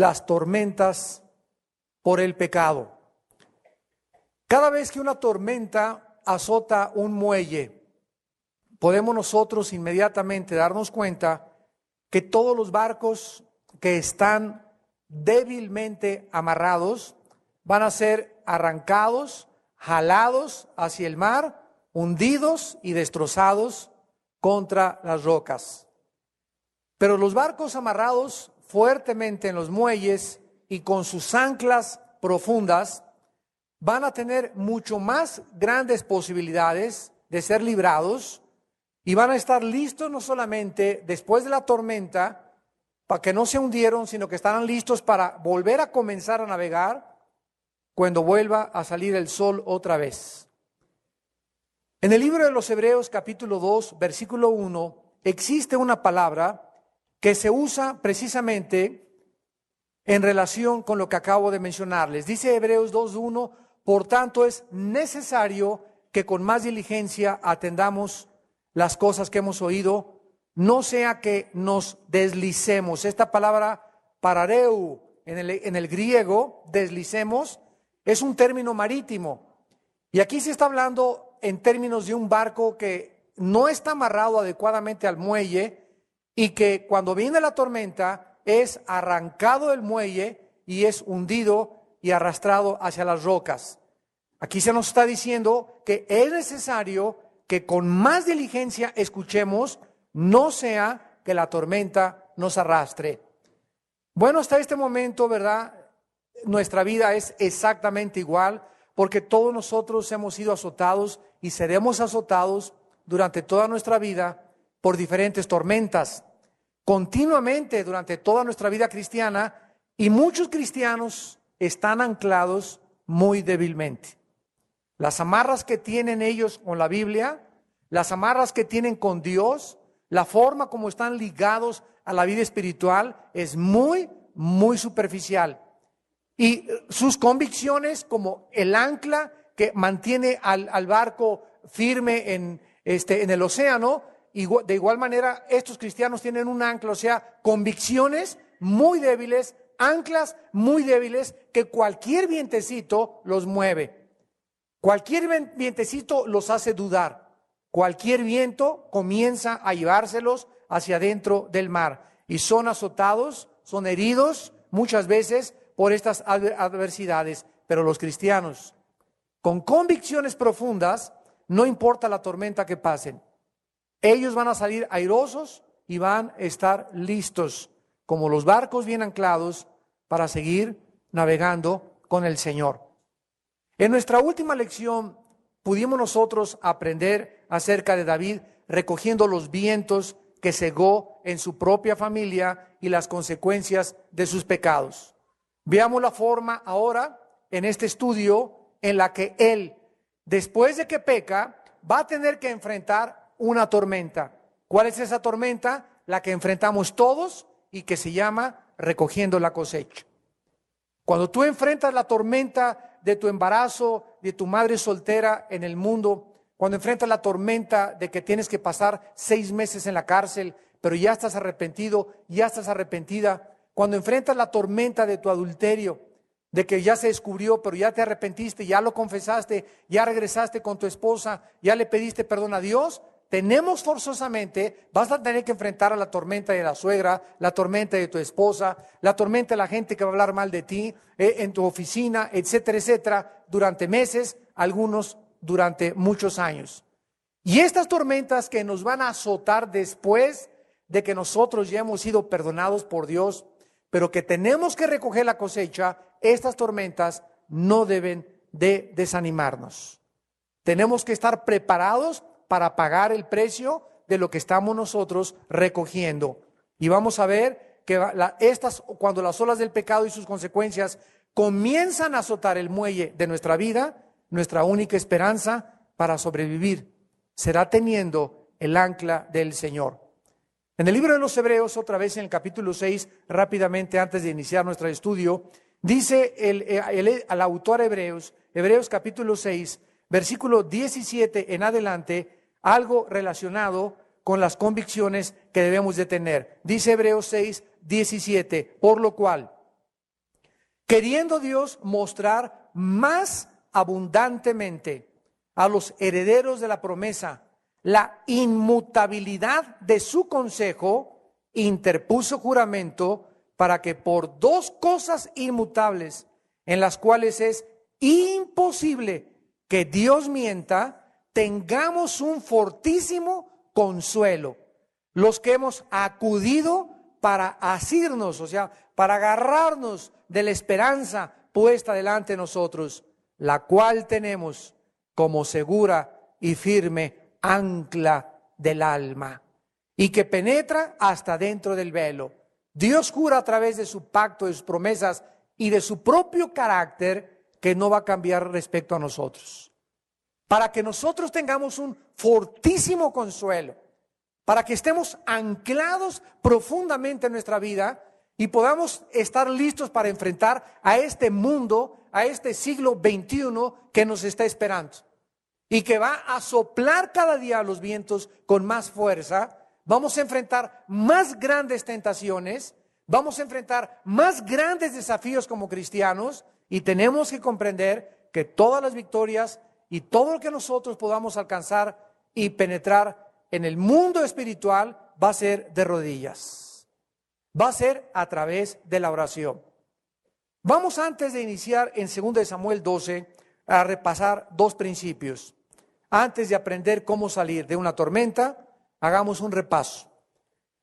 las tormentas por el pecado. Cada vez que una tormenta azota un muelle, podemos nosotros inmediatamente darnos cuenta que todos los barcos que están débilmente amarrados van a ser arrancados, jalados hacia el mar, hundidos y destrozados contra las rocas. Pero los barcos amarrados fuertemente en los muelles y con sus anclas profundas van a tener mucho más grandes posibilidades de ser librados y van a estar listos no solamente después de la tormenta, para que no se hundieron, sino que estarán listos para volver a comenzar a navegar cuando vuelva a salir el sol otra vez. En el libro de los Hebreos capítulo 2, versículo 1, existe una palabra que se usa precisamente en relación con lo que acabo de mencionarles. Dice Hebreos 2.1, por tanto es necesario que con más diligencia atendamos las cosas que hemos oído, no sea que nos deslicemos. Esta palabra parareu en el, en el griego, deslicemos, es un término marítimo. Y aquí se está hablando en términos de un barco que no está amarrado adecuadamente al muelle y que cuando viene la tormenta es arrancado del muelle y es hundido y arrastrado hacia las rocas. Aquí se nos está diciendo que es necesario que con más diligencia escuchemos, no sea que la tormenta nos arrastre. Bueno, hasta este momento, ¿verdad? Nuestra vida es exactamente igual porque todos nosotros hemos sido azotados y seremos azotados durante toda nuestra vida por diferentes tormentas, continuamente durante toda nuestra vida cristiana y muchos cristianos están anclados muy débilmente. Las amarras que tienen ellos con la Biblia, las amarras que tienen con Dios, la forma como están ligados a la vida espiritual es muy, muy superficial. Y sus convicciones como el ancla que mantiene al, barco firme en, este, en el océano, de igual manera estos cristianos tienen un ancla, o sea, convicciones muy débiles, anclas muy débiles que cualquier vientecito los mueve. Cualquier vientecito los hace dudar. Cualquier viento comienza a llevárselos hacia adentro del mar. Y son azotados, son heridos muchas veces por estas adversidades. Pero los cristianos, con convicciones profundas, no importa la tormenta que pasen, ellos van a salir airosos y van a estar listos, como los barcos bien anclados, para seguir navegando con el Señor. En nuestra última lección pudimos nosotros aprender acerca de David recogiendo los vientos que cegó en su propia familia y las consecuencias de sus pecados. Veamos la forma ahora en este estudio en la que él, después de que peca, va a tener que enfrentar una tormenta. ¿Cuál es esa tormenta? La que enfrentamos todos y que se llama recogiendo la cosecha. Cuando tú enfrentas la tormenta de tu embarazo, de tu madre soltera en el mundo, cuando enfrentas la tormenta de que tienes que pasar seis meses en la cárcel, pero ya estás arrepentido, ya estás arrepentida, cuando enfrentas la tormenta de tu adulterio, de que ya se descubrió, pero ya te arrepentiste, ya lo confesaste, ya regresaste con tu esposa, ya le pediste perdón a Dios, tenemos forzosamente, vas a tener que enfrentar a la tormenta de la suegra, la tormenta de tu esposa, la tormenta de la gente que va a hablar mal de ti eh, en tu oficina, etcétera, etcétera, durante meses, algunos durante muchos años. Y estas tormentas que nos van a azotar después de que nosotros ya hemos sido perdonados por Dios, pero que tenemos que recoger la cosecha, estas tormentas no deben de desanimarnos. Tenemos que estar preparados para pagar el precio de lo que estamos nosotros recogiendo. Y vamos a ver que estas, cuando las olas del pecado y sus consecuencias comienzan a azotar el muelle de nuestra vida, nuestra única esperanza para sobrevivir será teniendo el ancla del Señor. En el libro de los Hebreos, otra vez en el capítulo 6, rápidamente antes de iniciar nuestro estudio, dice el, el autor Hebreos, Hebreos capítulo 6, versículo 17 en adelante, algo relacionado con las convicciones que debemos de tener. Dice Hebreos 6, 17. Por lo cual, queriendo Dios mostrar más abundantemente a los herederos de la promesa la inmutabilidad de su consejo, interpuso juramento para que por dos cosas inmutables, en las cuales es imposible que Dios mienta, tengamos un fortísimo consuelo. Los que hemos acudido para asirnos, o sea, para agarrarnos de la esperanza puesta delante de nosotros, la cual tenemos como segura y firme ancla del alma y que penetra hasta dentro del velo. Dios jura a través de su pacto, de sus promesas y de su propio carácter que no va a cambiar respecto a nosotros. Para que nosotros tengamos un fortísimo consuelo, para que estemos anclados profundamente en nuestra vida y podamos estar listos para enfrentar a este mundo, a este siglo XXI que nos está esperando y que va a soplar cada día los vientos con más fuerza, vamos a enfrentar más grandes tentaciones, vamos a enfrentar más grandes desafíos como cristianos y tenemos que comprender que todas las victorias y todo lo que nosotros podamos alcanzar y penetrar en el mundo espiritual va a ser de rodillas, va a ser a través de la oración. Vamos antes de iniciar en 2 Samuel 12 a repasar dos principios. Antes de aprender cómo salir de una tormenta, hagamos un repaso.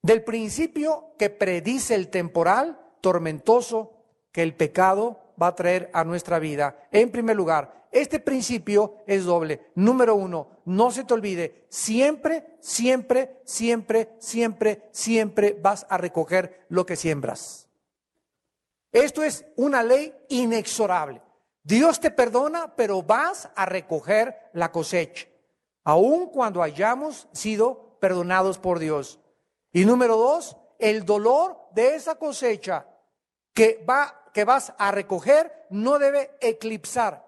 Del principio que predice el temporal tormentoso que el pecado va a traer a nuestra vida. En primer lugar, este principio es doble. Número uno, no se te olvide, siempre, siempre, siempre, siempre, siempre vas a recoger lo que siembras. Esto es una ley inexorable. Dios te perdona, pero vas a recoger la cosecha, aun cuando hayamos sido perdonados por Dios. Y número dos, el dolor de esa cosecha que, va, que vas a recoger no debe eclipsar,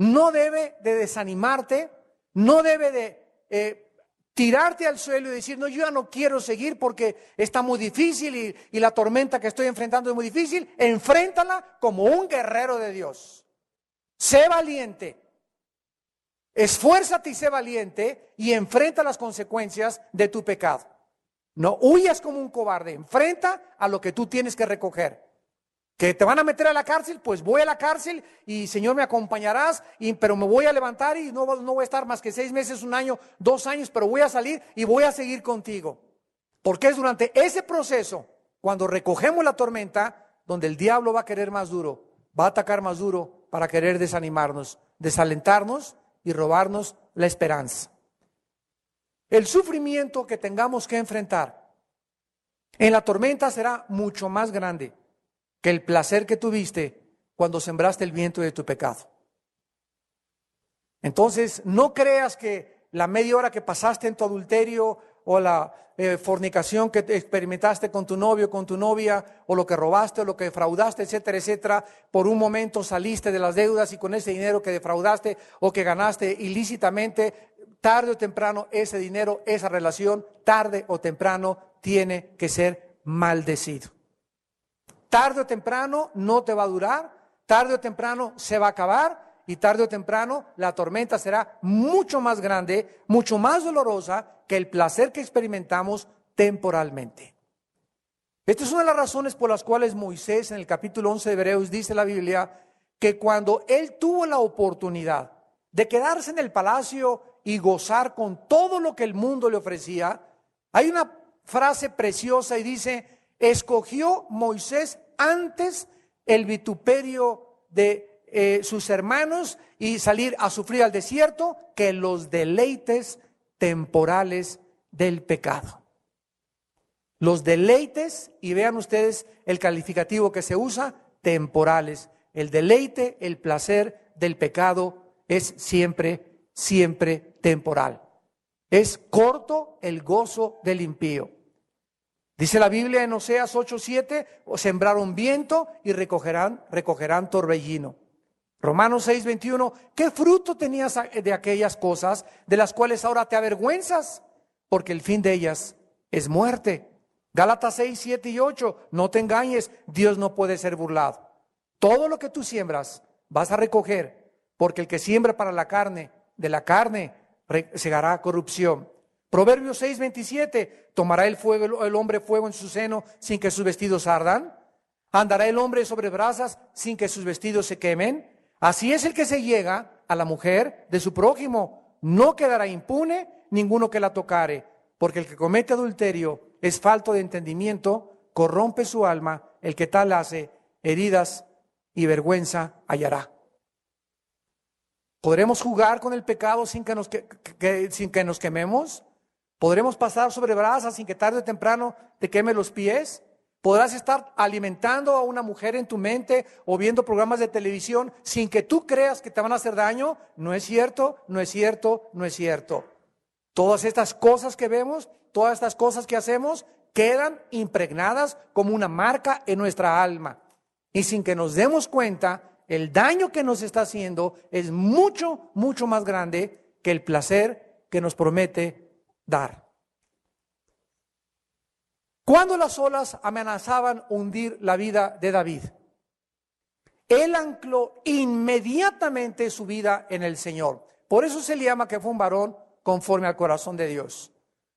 no debe de desanimarte, no debe de eh, tirarte al suelo y decir, no, yo ya no quiero seguir porque está muy difícil y, y la tormenta que estoy enfrentando es muy difícil. Enfréntala como un guerrero de Dios. Sé valiente. Esfuérzate y sé valiente y enfrenta las consecuencias de tu pecado. No huyas como un cobarde, enfrenta a lo que tú tienes que recoger. Que te van a meter a la cárcel, pues voy a la cárcel y Señor me acompañarás, y, pero me voy a levantar y no, no voy a estar más que seis meses, un año, dos años, pero voy a salir y voy a seguir contigo. Porque es durante ese proceso, cuando recogemos la tormenta, donde el diablo va a querer más duro, va a atacar más duro para querer desanimarnos, desalentarnos y robarnos la esperanza. El sufrimiento que tengamos que enfrentar en la tormenta será mucho más grande que el placer que tuviste cuando sembraste el viento de tu pecado. Entonces, no creas que la media hora que pasaste en tu adulterio o la eh, fornicación que experimentaste con tu novio, con tu novia, o lo que robaste, o lo que defraudaste, etcétera, etcétera, por un momento saliste de las deudas y con ese dinero que defraudaste o que ganaste ilícitamente, tarde o temprano ese dinero, esa relación, tarde o temprano tiene que ser maldecido. Tarde o temprano no te va a durar, tarde o temprano se va a acabar y tarde o temprano la tormenta será mucho más grande, mucho más dolorosa que el placer que experimentamos temporalmente. Esta es una de las razones por las cuales Moisés en el capítulo 11 de Hebreos dice la Biblia que cuando él tuvo la oportunidad de quedarse en el palacio y gozar con todo lo que el mundo le ofrecía, hay una frase preciosa y dice, escogió Moisés antes el vituperio de eh, sus hermanos y salir a sufrir al desierto que los deleites temporales del pecado. Los deleites, y vean ustedes el calificativo que se usa, temporales. El deleite, el placer del pecado es siempre, siempre temporal. Es corto el gozo del impío. Dice la Biblia en Oseas 8:7, sembraron viento y recogerán, recogerán torbellino. Romanos 6, 21, ¿qué fruto tenías de aquellas cosas de las cuales ahora te avergüenzas? Porque el fin de ellas es muerte. Gálatas 6, 7 y 8, no te engañes, Dios no puede ser burlado. Todo lo que tú siembras vas a recoger, porque el que siembra para la carne, de la carne segará corrupción. Proverbios 6, 27, tomará el fuego el hombre fuego en su seno sin que sus vestidos ardan. Andará el hombre sobre brasas sin que sus vestidos se quemen. Así es el que se llega a la mujer de su prójimo. No quedará impune ninguno que la tocare, porque el que comete adulterio es falto de entendimiento, corrompe su alma, el que tal hace heridas y vergüenza hallará. ¿Podremos jugar con el pecado sin que nos, sin que nos quememos? ¿Podremos pasar sobre brasas sin que tarde o temprano te queme los pies? ¿Podrás estar alimentando a una mujer en tu mente o viendo programas de televisión sin que tú creas que te van a hacer daño? No es cierto, no es cierto, no es cierto. Todas estas cosas que vemos, todas estas cosas que hacemos, quedan impregnadas como una marca en nuestra alma. Y sin que nos demos cuenta, el daño que nos está haciendo es mucho, mucho más grande que el placer que nos promete dar. Cuando las olas amenazaban hundir la vida de David, él ancló inmediatamente su vida en el Señor. Por eso se le llama que fue un varón conforme al corazón de Dios.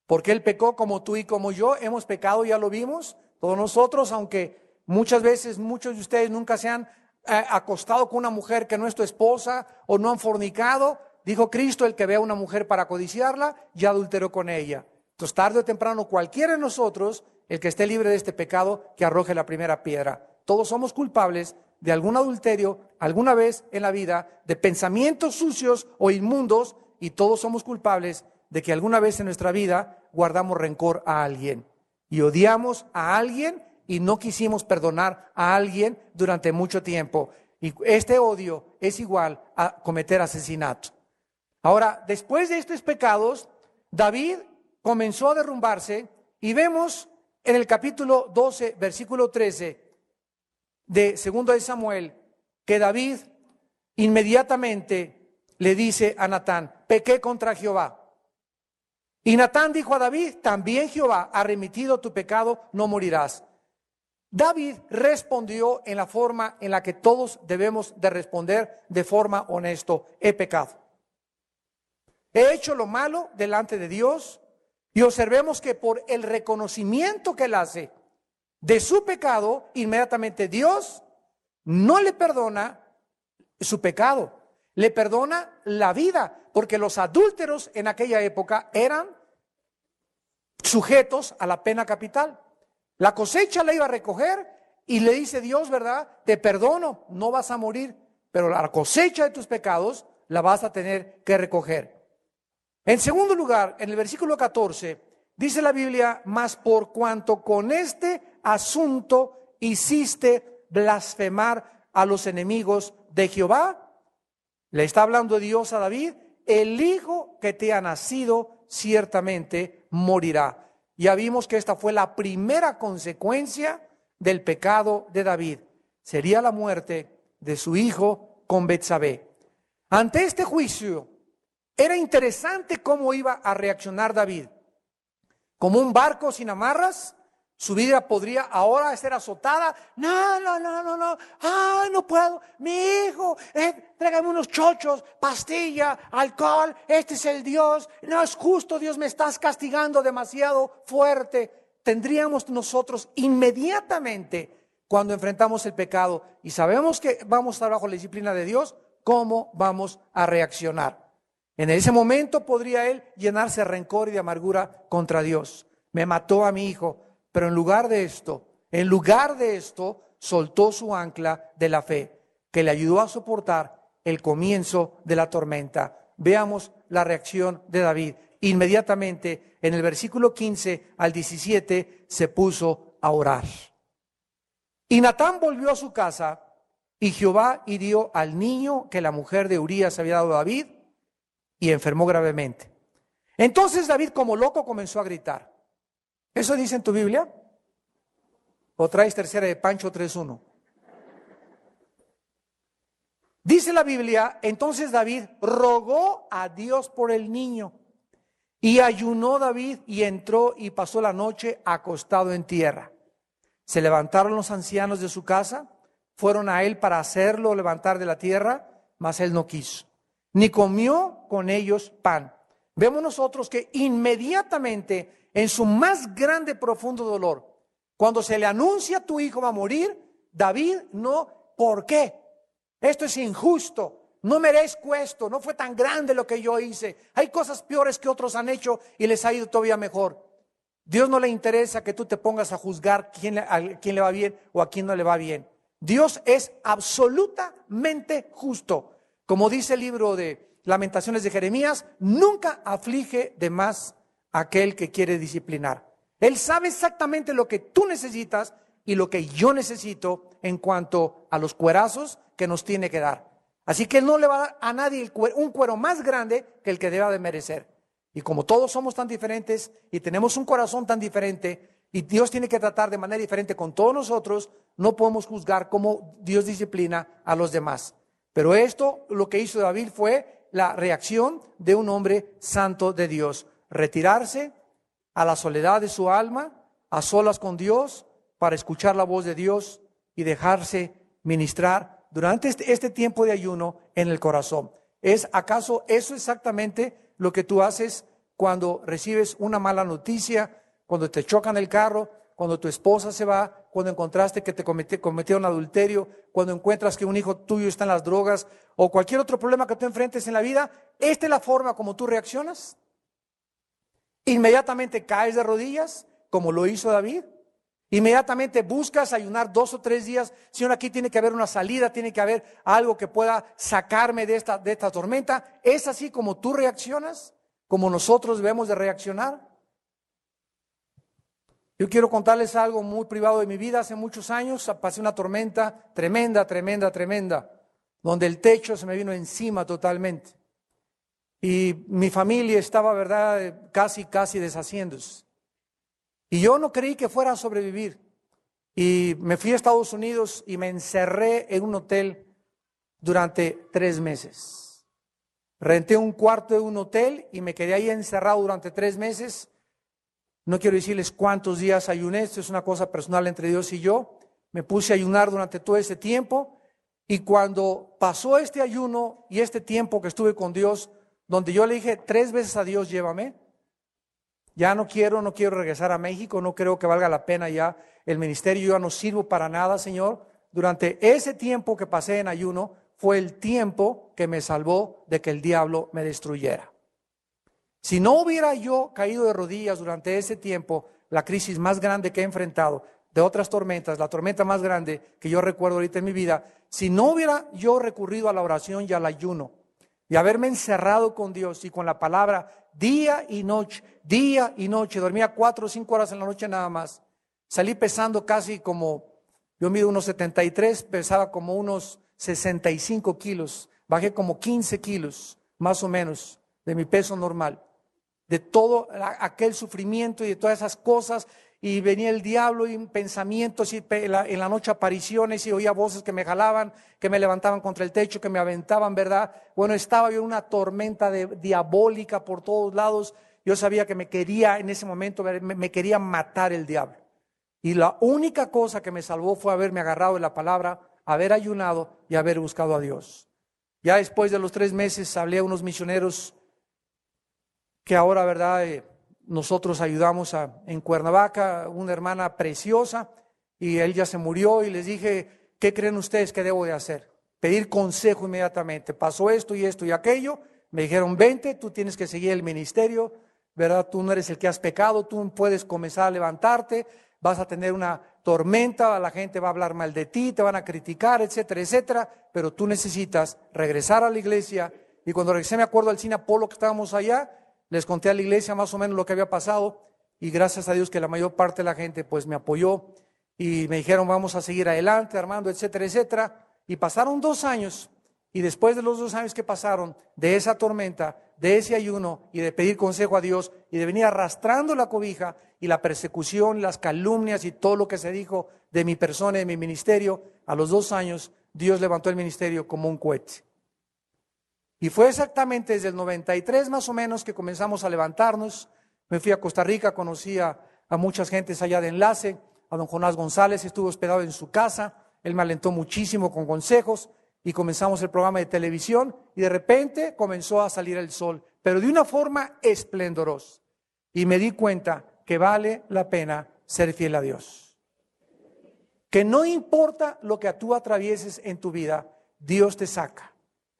Porque él pecó como tú y como yo, hemos pecado, ya lo vimos, todos nosotros, aunque muchas veces muchos de ustedes nunca se han eh, acostado con una mujer que no es tu esposa o no han fornicado, dijo Cristo, el que vea a una mujer para codiciarla, ya adulteró con ella. Entonces, tarde o temprano, cualquiera de nosotros, el que esté libre de este pecado, que arroje la primera piedra. Todos somos culpables de algún adulterio alguna vez en la vida, de pensamientos sucios o inmundos, y todos somos culpables de que alguna vez en nuestra vida guardamos rencor a alguien y odiamos a alguien y no quisimos perdonar a alguien durante mucho tiempo. Y este odio es igual a cometer asesinato. Ahora, después de estos pecados, David comenzó a derrumbarse y vemos en el capítulo 12, versículo 13 de segundo de Samuel que David inmediatamente le dice a Natán, pequé contra Jehová. Y Natán dijo a David, también Jehová ha remitido tu pecado, no morirás. David respondió en la forma en la que todos debemos de responder de forma honesto, he pecado. He hecho lo malo delante de Dios y observemos que por el reconocimiento que él hace de su pecado, inmediatamente Dios no le perdona su pecado, le perdona la vida, porque los adúlteros en aquella época eran sujetos a la pena capital. La cosecha la iba a recoger y le dice Dios, ¿verdad? Te perdono, no vas a morir, pero la cosecha de tus pecados la vas a tener que recoger. En segundo lugar, en el versículo 14, dice la Biblia, más por cuanto con este asunto hiciste blasfemar a los enemigos de Jehová, le está hablando Dios a David, el hijo que te ha nacido ciertamente morirá. Ya vimos que esta fue la primera consecuencia del pecado de David. Sería la muerte de su hijo con Betsabé. Ante este juicio, era interesante cómo iba a reaccionar David. Como un barco sin amarras, su vida podría ahora ser azotada. No, no, no, no, no. Ay, no puedo. Mi hijo, eh, tráigame unos chochos, pastilla, alcohol. Este es el Dios. No es justo, Dios, me estás castigando demasiado fuerte. Tendríamos nosotros inmediatamente, cuando enfrentamos el pecado y sabemos que vamos a estar bajo la disciplina de Dios, cómo vamos a reaccionar. En ese momento podría él llenarse de rencor y de amargura contra Dios. Me mató a mi hijo pero en lugar de esto, en lugar de esto, soltó su ancla de la fe, que le ayudó a soportar el comienzo de la tormenta. Veamos la reacción de David. Inmediatamente, en el versículo 15 al 17, se puso a orar. Y Natán volvió a su casa, y Jehová hirió al niño que la mujer de Urías había dado a David, y enfermó gravemente. Entonces David, como loco, comenzó a gritar. ¿Eso dice en tu Biblia? ¿O traes tercera de Pancho 3.1? Dice la Biblia, entonces David rogó a Dios por el niño. Y ayunó David y entró y pasó la noche acostado en tierra. Se levantaron los ancianos de su casa, fueron a él para hacerlo levantar de la tierra, mas él no quiso, ni comió con ellos pan. Vemos nosotros que inmediatamente, en su más grande, profundo dolor, cuando se le anuncia tu hijo va a morir, David no, ¿por qué? Esto es injusto. No merezco esto, no fue tan grande lo que yo hice. Hay cosas peores que otros han hecho y les ha ido todavía mejor. Dios no le interesa que tú te pongas a juzgar quién, a quién le va bien o a quién no le va bien. Dios es absolutamente justo. Como dice el libro de Lamentaciones de Jeremías, nunca aflige de más aquel que quiere disciplinar. Él sabe exactamente lo que tú necesitas y lo que yo necesito en cuanto a los cuerazos que nos tiene que dar. Así que Él no le va a dar a nadie un cuero más grande que el que deba de merecer. Y como todos somos tan diferentes y tenemos un corazón tan diferente, y Dios tiene que tratar de manera diferente con todos nosotros, no podemos juzgar cómo Dios disciplina a los demás. Pero esto, lo que hizo David fue la reacción de un hombre santo de Dios. Retirarse a la soledad de su alma, a solas con Dios, para escuchar la voz de Dios y dejarse ministrar durante este, este, tiempo de ayuno en el corazón. ¿Es acaso eso exactamente lo que tú haces cuando recibes una mala noticia, cuando te chocan el carro, cuando tu esposa se va, cuando encontraste que te cometió, un adulterio, cuando encuentras que un hijo tuyo está en las drogas o cualquier otro problema que tú enfrentes en la vida? ¿Esta es la forma como tú reaccionas? Inmediatamente caes de rodillas, como lo hizo David. Inmediatamente buscas ayunar dos o tres días. Señor, aquí tiene que haber una salida, tiene que haber algo que pueda sacarme de esta, de esta tormenta. ¿Es así como tú reaccionas? ¿Como nosotros debemos de reaccionar? Yo quiero contarles algo muy privado de mi vida. Hace muchos años pasé una tormenta tremenda, tremenda, tremenda, donde el techo se me vino encima totalmente. Y mi familia estaba, verdad, casi, casi deshaciéndose. Y yo no creí que fuera a sobrevivir. Y me fui a Estados Unidos y me encerré en un hotel durante tres meses. Renté un cuarto de un hotel y me quedé ahí encerrado durante tres meses. No quiero decirles cuántos días ayuné, esto es una cosa personal entre Dios y yo. Me puse a ayunar durante todo ese tiempo y cuando pasó este ayuno y este tiempo que estuve con Dios, donde yo le dije tres veces a Dios, llévame, ya no quiero, no quiero regresar a México, no creo que valga la pena ya el ministerio, yo ya no sirvo para nada, Señor. Durante ese tiempo que pasé en ayuno fue el tiempo que me salvó de que el diablo me destruyera. Si no hubiera yo caído de rodillas durante ese tiempo, la crisis más grande que he enfrentado, de otras tormentas, la tormenta más grande que yo recuerdo ahorita en mi vida, si no hubiera yo recurrido a la oración y al ayuno y haberme encerrado con Dios y con la palabra día y noche, día y noche. Dormía cuatro o cinco horas en la noche nada más. Salí pesando casi como, yo mido unos 73, pesaba como unos 65 kilos. Bajé como 15 kilos, más o menos, de mi peso normal. De todo aquel sufrimiento y de todas esas cosas y venía el diablo y pensamientos y en la noche apariciones y oía voces que me jalaban, que me levantaban contra el techo, que me aventaban, ¿verdad? Bueno, estaba yo en una tormenta diabólica por todos lados. Yo sabía que me quería en ese momento, me, me quería matar el diablo. Y la única cosa que me salvó fue haberme agarrado de la palabra, haber ayunado y haber buscado a Dios. Ya después de los tres meses hablé a unos misioneros que ahora, ¿verdad? Eh, nosotros ayudamos a, en Cuernavaca, una hermana preciosa, y él ya se murió y les dije, ¿qué creen ustedes que debo de hacer? Pedir consejo inmediatamente. Pasó esto y esto y aquello. Me dijeron, vente, tú tienes que seguir el ministerio, ¿verdad? Tú no eres el que has pecado, tú puedes comenzar a levantarte, vas a tener una tormenta, la gente va a hablar mal de ti, te van a criticar, etcétera, etcétera, pero tú necesitas regresar a la iglesia. Y cuando regresé me acuerdo al cine Apolo que estábamos allá, les conté a la iglesia más o menos lo que había pasado y gracias a Dios que la mayor parte de la gente pues me apoyó y me dijeron vamos a seguir adelante, Armando, etcétera, etcétera. Y pasaron dos años y después de los dos años que pasaron de esa tormenta, de ese ayuno y de pedir consejo a Dios y de venir arrastrando la cobija y la persecución, las calumnias y todo lo que se dijo de mi persona y de mi ministerio, a los dos años Dios levantó el ministerio como un cohete. Y fue exactamente desde el 93 más o menos que comenzamos a levantarnos. Me fui a Costa Rica, conocí a, muchas gentes allá de enlace, a don Jonás González, estuvo hospedado en su casa, él me alentó muchísimo con consejos y comenzamos el programa de televisión y de repente comenzó a salir el sol, pero de una forma esplendorosa. Y me di cuenta que vale la pena ser fiel a Dios. Que no importa lo que tú atravieses en tu vida, Dios te saca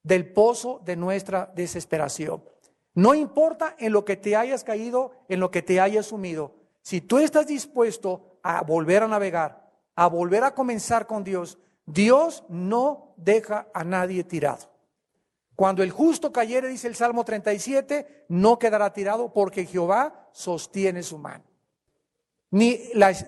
del pozo de nuestra desesperación. No importa en lo que te hayas caído, en lo que te hayas sumido. Si tú estás dispuesto a volver a navegar, a volver a comenzar con Dios, Dios no deja a nadie tirado. Cuando el justo cayere, dice el Salmo 37, no quedará tirado porque Jehová sostiene su mano. Ni,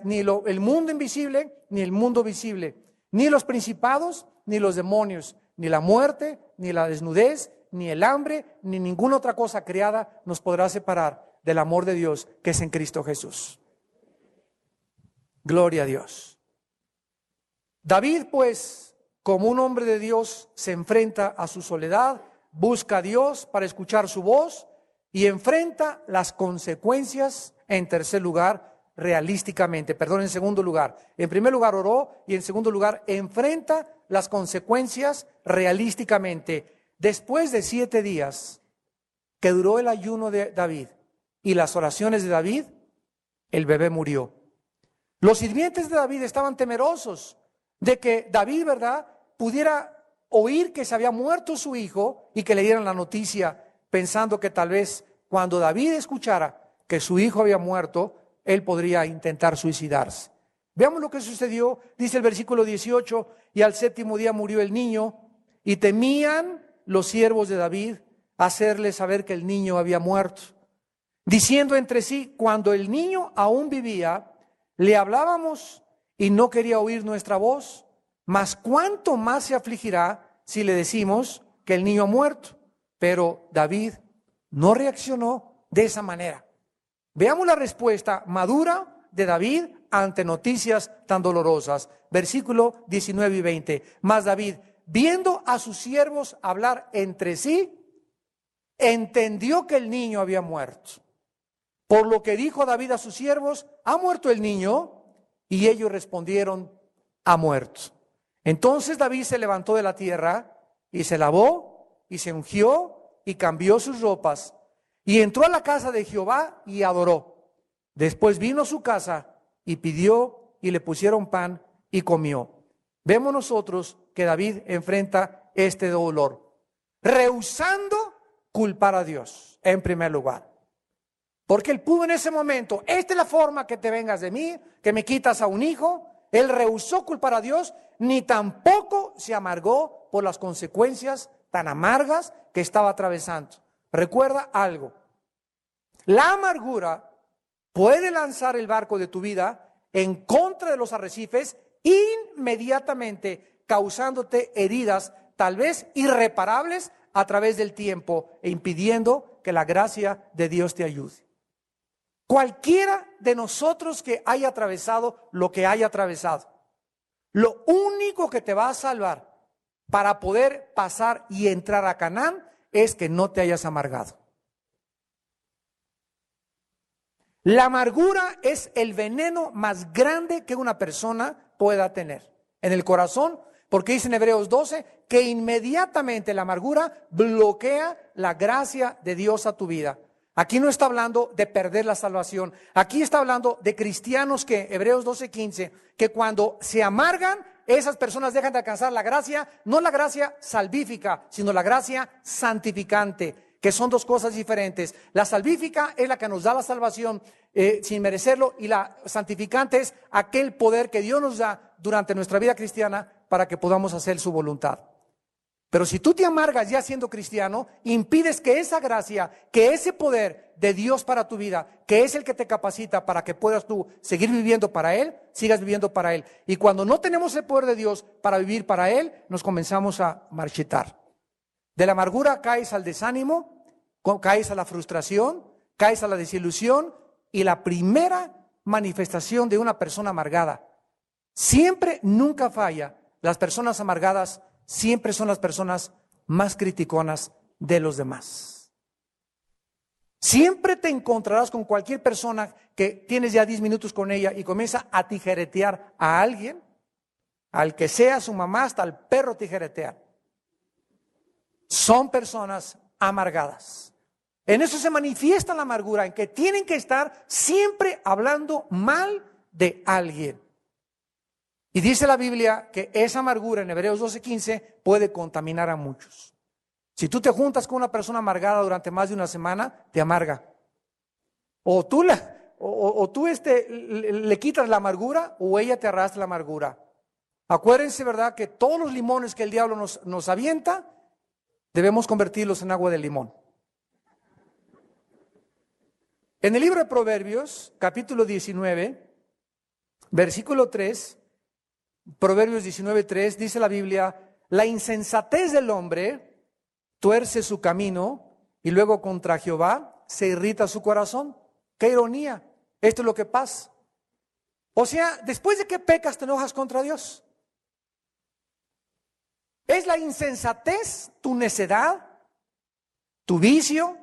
ni el mundo invisible, ni el mundo visible, ni los principados, ni los demonios, ni la muerte, ni la desnudez, ni el hambre, ni ninguna otra cosa creada nos podrá separar del amor de Dios que es en Cristo Jesús. Gloria a Dios. David, pues, como un hombre de Dios, se enfrenta a su soledad, busca a Dios para escuchar su voz y enfrenta las consecuencias, en tercer lugar, realísticamente, perdón, en segundo lugar. En primer lugar oró y en segundo lugar enfrenta las consecuencias realísticamente. Después de siete días que duró el ayuno de David y las oraciones de David, el bebé murió. Los sirvientes de David estaban temerosos de que David, ¿verdad?, pudiera oír que se había muerto su hijo y que le dieran la noticia pensando que tal vez cuando David escuchara que su hijo había muerto, él podría intentar suicidarse. Veamos lo que sucedió, dice el versículo 18, y al séptimo día murió el niño, y temían los siervos de David hacerle saber que el niño había muerto, diciendo entre sí, cuando el niño aún vivía, le hablábamos y no quería oír nuestra voz, mas cuánto más se afligirá si le decimos que el niño ha muerto. Pero David no reaccionó de esa manera. Veamos la respuesta madura de David ante noticias tan dolorosas. Versículo 19 y 20. Mas David, viendo a sus siervos hablar entre sí, entendió que el niño había muerto. Por lo que dijo David a sus siervos, ¿ha muerto el niño? Y ellos respondieron, ha muerto. Entonces David se levantó de la tierra y se lavó y se ungió y cambió sus ropas y entró a la casa de Jehová y adoró. Después vino a su casa y pidió y le pusieron pan y comió. Vemos nosotros que David enfrenta este dolor, rehusando culpar a Dios en primer lugar. Porque él pudo en ese momento, esta es la forma que te vengas de mí, que me quitas a un hijo. Él rehusó culpar a Dios, ni tampoco se amargó por las consecuencias tan amargas que estaba atravesando. Recuerda algo, la amargura puede lanzar el barco de tu vida en contra de los arrecifes inmediatamente, causándote heridas tal vez irreparables a través del tiempo e impidiendo que la gracia de Dios te ayude. Cualquiera de nosotros que haya atravesado lo que haya atravesado, lo único que te va a salvar para poder pasar y entrar a Canaán es que no te hayas amargado. La amargura es el veneno más grande que una persona pueda tener en el corazón, porque dice en Hebreos 12 que inmediatamente la amargura bloquea la gracia de Dios a tu vida. Aquí no está hablando de perder la salvación. Aquí está hablando de cristianos que, Hebreos 12, 15, que cuando se amargan, esas personas dejan de alcanzar la gracia, no la gracia salvífica, sino la gracia santificante, que son dos cosas diferentes. La salvífica es la que nos da la salvación eh, sin merecerlo y la santificante es aquel poder que Dios nos da durante nuestra vida cristiana para que podamos hacer su voluntad. Pero si tú te amargas ya siendo cristiano, impides que esa gracia, que ese poder de Dios para tu vida, que es el que te capacita para que puedas tú seguir viviendo para Él, sigas viviendo para Él. Y cuando no tenemos el poder de Dios para vivir para Él, nos comenzamos a marchitar. De la amargura caes al desánimo, caes a la frustración, caes a la desilusión y la primera manifestación de una persona amargada. Siempre, nunca falla. Las personas amargadas siempre son las personas más criticonas de los demás. Siempre te encontrarás con cualquier persona que tienes ya 10 minutos con ella y comienza a tijeretear a alguien, al que sea su mamá, hasta el perro tijeretea. Son personas amargadas. En eso se manifiesta la amargura, en que tienen que estar siempre hablando mal de alguien. Y dice la Biblia que esa amargura en Hebreos 12:15 puede contaminar a muchos. Si tú te juntas con una persona amargada durante más de una semana, te amarga. O tú, o, tú este, le, quitas la amargura o ella te arrastra la amargura. Acuérdense, ¿verdad?, que todos los limones que el diablo nos, nos avienta, debemos convertirlos en agua de limón. En el libro de Proverbios, capítulo 19, versículo 3, Proverbios 19, 3, dice la Biblia, la insensatez del hombre tuerce su camino y luego contra Jehová se irrita su corazón. Qué ironía. Esto es lo que pasa. O sea, después de que pecas te enojas contra Dios. Es la insensatez, tu necedad, tu vicio,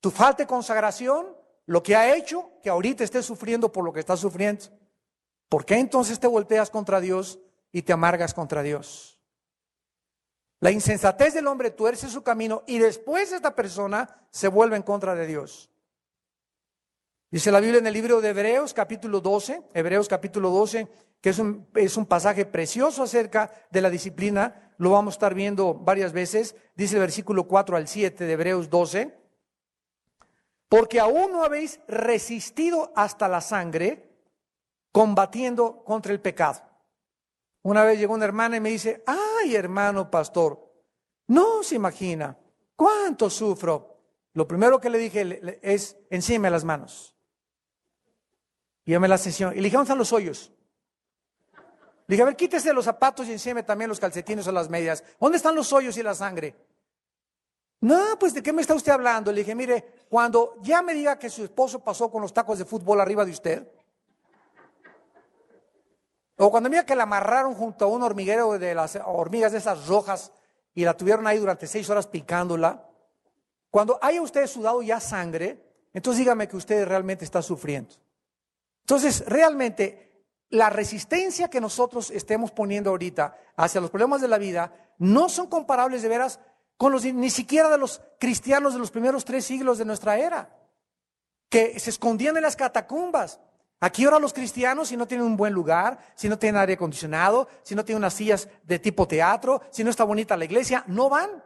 tu falta de consagración, lo que ha hecho que ahorita estés sufriendo por lo que estás sufriendo. ¿Por qué entonces te volteas contra Dios y te amargas contra Dios? La insensatez del hombre tuerce su camino y después esta persona se vuelve en contra de Dios. Dice la Biblia en el libro de Hebreos capítulo 12, Hebreos capítulo 12, que es un, es un pasaje precioso acerca de la disciplina, lo vamos a estar viendo varias veces, dice el versículo 4 al 7 de Hebreos 12, porque aún no habéis resistido hasta la sangre combatiendo contra el pecado. Una vez llegó una hermana y me dice, ay hermano pastor, no se imagina cuánto sufro. Lo primero que le dije es, encima las manos. Y yo me la sesión. Y le dije, ¿dónde están los hoyos? Le dije, a ver, quítese los zapatos y encima también los calcetines o las medias. ¿Dónde están los hoyos y la sangre? No, pues ¿de qué me está usted hablando? Le dije, mire, cuando ya me diga que su esposo pasó con los tacos de fútbol arriba de usted, o cuando mira que la amarraron junto a un hormiguero de las hormigas de esas rojas y la tuvieron ahí durante seis horas picándola. Cuando haya usted sudado ya sangre, entonces dígame que usted realmente está sufriendo. Entonces, realmente, la resistencia que nosotros estemos poniendo ahorita hacia los problemas de la vida no son comparables de veras con los ni siquiera de los cristianos de los primeros tres siglos de nuestra era, que se escondían en las catacumbas. Aquí ahora los cristianos, si no tienen un buen lugar, si no tienen aire acondicionado, si no tienen unas sillas de tipo teatro, si no está bonita la iglesia, no van.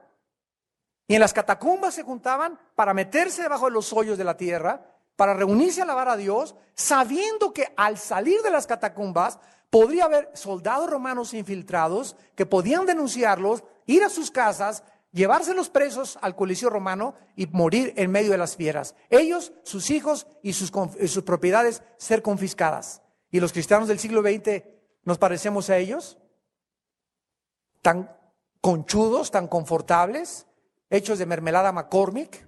Y en las catacumbas se juntaban para meterse debajo de los hoyos de la tierra, para reunirse a alabar a Dios, sabiendo que al salir de las catacumbas podría haber soldados romanos infiltrados que podían denunciarlos, ir a sus casas llevarse los presos al coliseo romano y morir en medio de las fieras. Ellos, sus hijos y sus, sus propiedades ser confiscadas. ¿Y los cristianos del siglo XX nos parecemos a ellos? Tan conchudos, tan confortables, hechos de mermelada McCormick.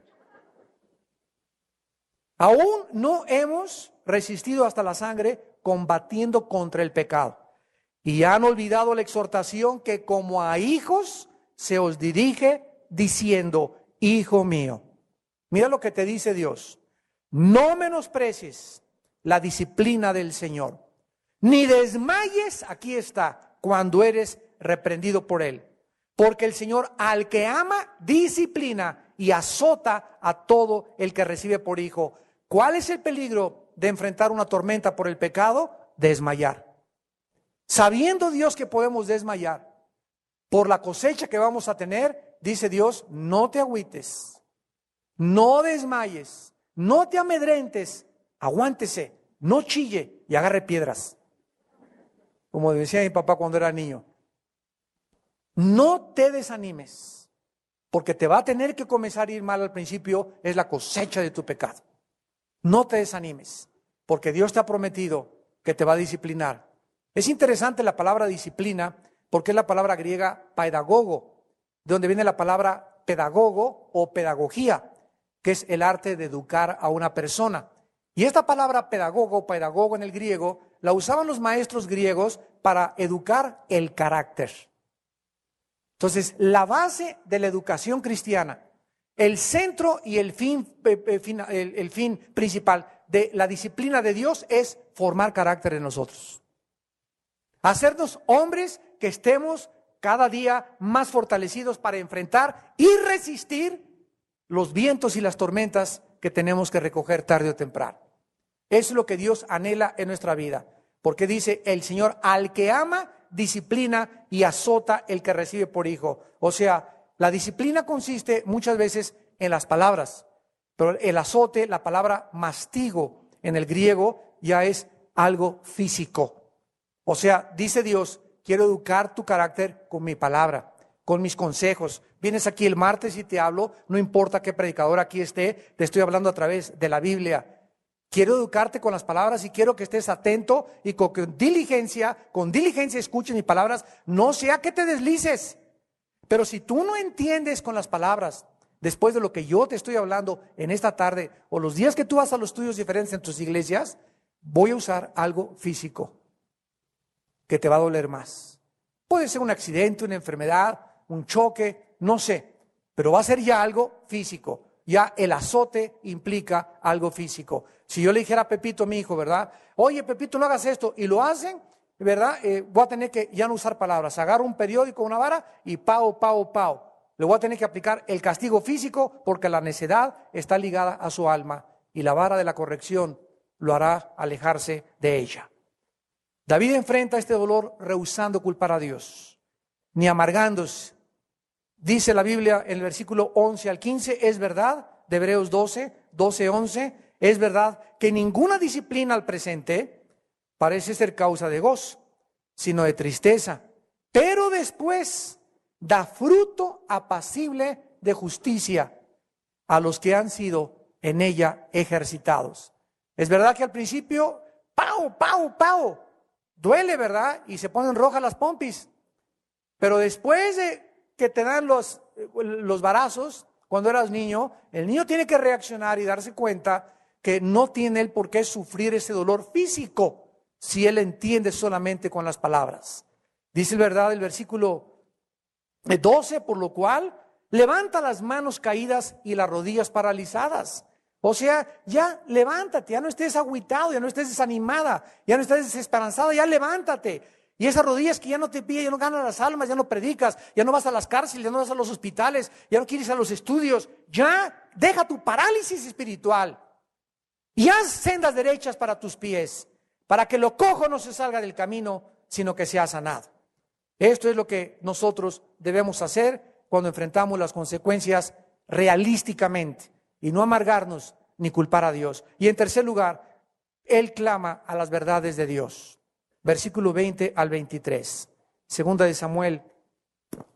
Aún no hemos resistido hasta la sangre combatiendo contra el pecado. Y han olvidado la exhortación que como a hijos se os dirige diciendo, Hijo mío, mira lo que te dice Dios, no menosprecies la disciplina del Señor, ni desmayes, aquí está, cuando eres reprendido por Él, porque el Señor al que ama, disciplina y azota a todo el que recibe por hijo. ¿Cuál es el peligro de enfrentar una tormenta por el pecado? Desmayar. Sabiendo Dios que podemos desmayar, por la cosecha que vamos a tener, dice Dios, no te agüites, no desmayes, no te amedrentes, aguántese, no chille y agarre piedras. Como decía mi papá cuando era niño. No te desanimes, porque te va a tener que comenzar a ir mal al principio, es la cosecha de tu pecado. No te desanimes, porque Dios te ha prometido que te va a disciplinar. Es interesante la palabra disciplina porque es la palabra griega pedagogo, de donde viene la palabra pedagogo o pedagogía, que es el arte de educar a una persona. Y esta palabra pedagogo o pedagogo en el griego la usaban los maestros griegos para educar el carácter. Entonces, la base de la educación cristiana el centro y el fin, el fin principal de la disciplina de Dios es formar carácter en nosotros. Hacernos hombres que estemos cada día más fortalecidos para enfrentar y resistir los vientos y las tormentas que tenemos que recoger tarde o temprano. Es lo que Dios anhela en nuestra vida, porque dice el Señor, al que ama, disciplina y azota el que recibe por hijo. O sea, la disciplina consiste muchas veces en las palabras, pero el azote, la palabra mastigo en el griego, ya es algo físico. O sea, dice Dios, quiero educar tu carácter con mi palabra, con mis consejos. Vienes aquí el martes y te hablo, no importa qué predicador aquí esté, te estoy hablando a través de la Biblia. Quiero educarte con las palabras y quiero que estés atento y con, diligencia, con diligencia escuches mis palabras, no sea que te deslices. Pero si tú no entiendes con las palabras, después de lo que yo te estoy hablando en esta tarde o los días que tú vas a los estudios diferentes en tus iglesias, voy a usar algo físico que te va a doler más. Puede ser un accidente, una enfermedad, un choque, no sé, pero va a ser ya algo físico. Ya el azote implica algo físico. Si yo le dijera a Pepito, mi hijo, ¿verdad? Oye, Pepito, no hagas esto, y lo hacen, ¿verdad? Eh, voy a tener que ya no usar palabras. Agarro un periódico, una vara, y pao, pao, pao. Le voy a tener que aplicar el castigo físico porque la necedad está ligada a su alma y la vara de la corrección lo hará alejarse de ella. David enfrenta este dolor rehusando culpar a Dios, ni amargándose. Dice la Biblia en el versículo 11 al 15, es verdad, de Hebreos 12, 12, 11, es verdad que ninguna disciplina al presente parece ser causa de gozo, sino de tristeza, pero después da fruto apacible de justicia a los que han sido en ella ejercitados. Es verdad que al principio, pau, pau, pau, Duele, ¿verdad? Y se ponen rojas las pompis. Pero después de que te dan los, los barazos, cuando eras niño, el niño tiene que reaccionar y darse cuenta que no tiene él por qué sufrir ese dolor físico si él entiende solamente con las palabras. Dice verdad el versículo 12, por lo cual levanta las manos caídas y las rodillas paralizadas. O sea, ya levántate, ya no estés agüitado, ya no estés desanimada, ya no estés desesperanzada, ya levántate. Y esas rodillas que ya no te piden, ya no ganas las almas, ya no predicas, ya no vas a las cárceles, ya no vas a los hospitales, ya no quieres a los estudios, ya deja tu parálisis espiritual y haz sendas derechas para tus pies, para que lo cojo no se salga del camino, sino que sea sanado. Esto es lo que nosotros debemos hacer cuando enfrentamos las consecuencias realísticamente y no amargarnos ni culpar a Dios. Y en tercer lugar, Él clama a las verdades de Dios. Versículo 20 al 23. Segunda de Samuel,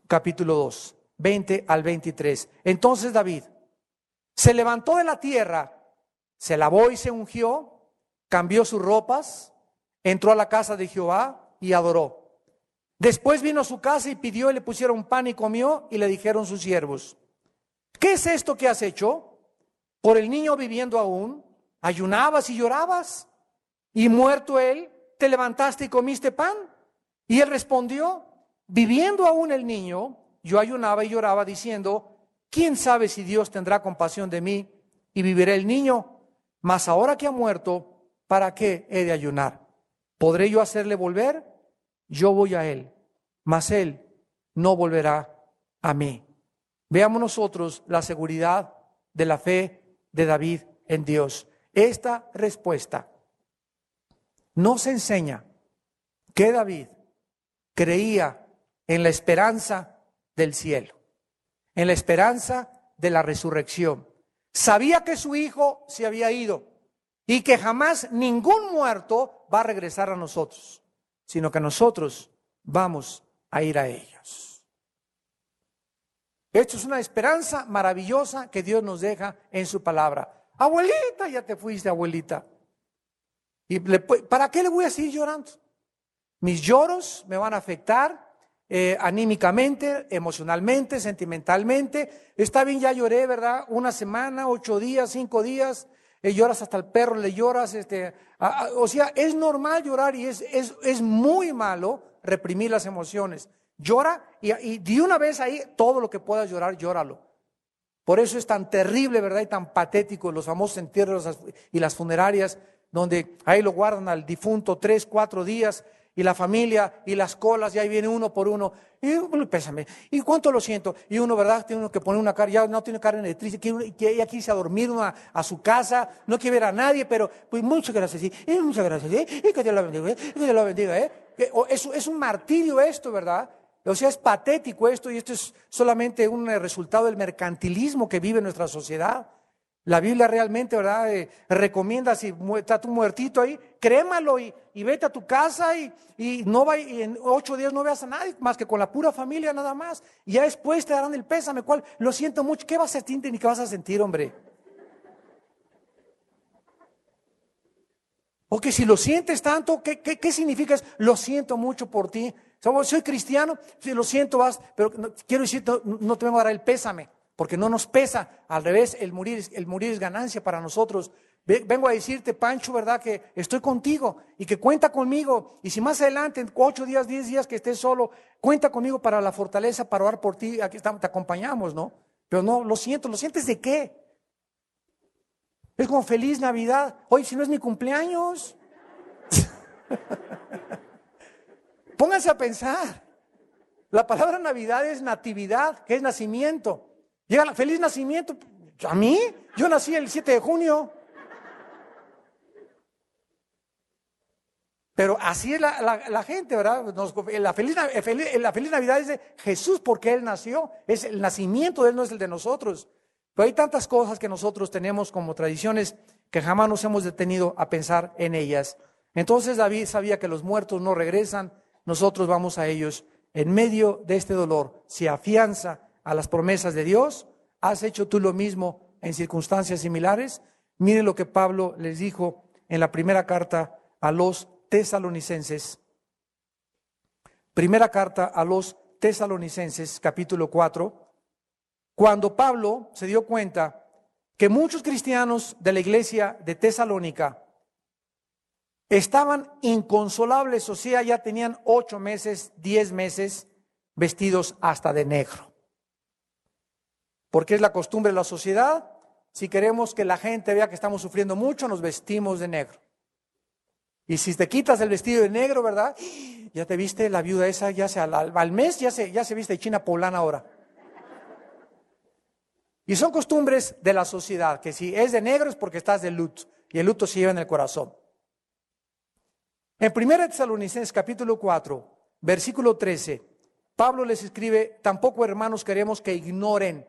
capítulo 2, 20 al 23. Entonces David se levantó de la tierra, se lavó y se ungió, cambió sus ropas, entró a la casa de Jehová y adoró. Después vino a su casa y pidió y le pusieron pan y comió y le dijeron sus siervos, ¿qué es esto que has hecho? Por el niño viviendo aún, ayunabas y llorabas, y muerto él, te levantaste y comiste pan. Y él respondió, viviendo aún el niño, yo ayunaba y lloraba diciendo, ¿quién sabe si Dios tendrá compasión de mí y viviré el niño? Mas ahora que ha muerto, ¿para qué he de ayunar? ¿Podré yo hacerle volver? Yo voy a él, mas él no volverá a mí. Veamos nosotros la seguridad de la fe de David en Dios. Esta respuesta nos enseña que David creía en la esperanza del cielo, en la esperanza de la resurrección. Sabía que su hijo se había ido y que jamás ningún muerto va a regresar a nosotros, sino que nosotros vamos a ir a ellos. Esto es una esperanza maravillosa que Dios nos deja en su palabra. Abuelita, ya te fuiste, abuelita. ¿Y para qué le voy a seguir llorando? Mis lloros me van a afectar eh, anímicamente, emocionalmente, sentimentalmente. Está bien, ya lloré, ¿verdad? Una semana, ocho días, cinco días. Eh, lloras hasta el perro, le lloras. Este, o sea, es normal llorar y es, es, es muy malo reprimir las emociones. Llora y, y de una vez ahí todo lo que puedas llorar, llóralo. Por eso es tan terrible, ¿verdad? Y tan patético los famosos entierros y las funerarias, donde ahí lo guardan al difunto tres, cuatro días, y la familia y las colas, y ahí viene uno por uno, y pésame, y cuánto lo siento, y uno, ¿verdad? Tiene uno que poner una cara, ya no tiene cara de triste, quiere, quiere irse a dormir a, su casa, no quiere ver a nadie, pero pues muchas gracias, sí, y muchas gracias, ¿eh? y que Dios lo bendiga, ¿eh? que Dios lo bendiga, ¿eh? Es, es un martirio esto, ¿verdad? O sea, es patético esto y esto es solamente un resultado del mercantilismo que vive nuestra sociedad. La Biblia realmente, ¿verdad? Eh, recomienda si está tu muertito ahí, crémalo y, vete a tu casa y, no va, y en ocho días no veas a nadie más que con la pura familia nada más. Y ya después te darán el pésame, cual lo siento mucho. ¿Qué vas a sentir ni qué vas a sentir, hombre? O si lo sientes tanto, ¿qué, qué, significa? Lo siento mucho por ti. Soy cristiano, lo siento, vas, pero quiero decir, no, te vengo a dar el pésame, porque no nos pesa. Al revés, el morir, el morir es ganancia para nosotros. Vengo a decirte, Pancho, ¿verdad? Que estoy contigo y que cuenta conmigo. Y si más adelante, en ocho días, diez días que estés solo, cuenta conmigo para la fortaleza, para orar por ti. Aquí estamos, te acompañamos, ¿no? Pero no, lo siento, ¿lo sientes de qué? Es como feliz Navidad. Hoy, si no es mi cumpleaños. Pónganse a pensar. La palabra Navidad es natividad, que es nacimiento. Llega la feliz nacimiento. ¿A mí? Yo nací el 7 de junio. Pero así es la, gente, ¿verdad? la, feliz, la feliz Navidad es de Jesús porque Él nació. Es el nacimiento de Él, no es el de nosotros. Pero hay tantas cosas que nosotros tenemos como tradiciones que jamás nos hemos detenido a pensar en ellas. Entonces David sabía que los muertos no regresan, nosotros vamos a ellos. En medio de este dolor, se afianza a las promesas de Dios. ¿Has hecho tú lo mismo en circunstancias similares? Mire lo que Pablo les dijo en la primera carta a los tesalonicenses. Primera carta a los tesalonicenses, capítulo 4. Cuando Pablo se dio cuenta que muchos cristianos de la iglesia de Tesalónica estaban inconsolables, o sea, ya tenían ocho meses, diez meses vestidos hasta de negro. Porque es la costumbre de la sociedad. Si queremos que la gente vea que estamos sufriendo mucho, nos vestimos de negro. Y si te quitas el vestido de negro, ¿verdad? Ya te viste la viuda esa, ya se al, mes ya se, ya se viste china poblana ahora. Y son costumbres de la sociedad, que si es de negro es porque estás de luto, y el luto se lleva en el corazón. En 1 Tesalonicenses capítulo 4, versículo 13, Pablo les escribe, tampoco hermanos queremos que ignoren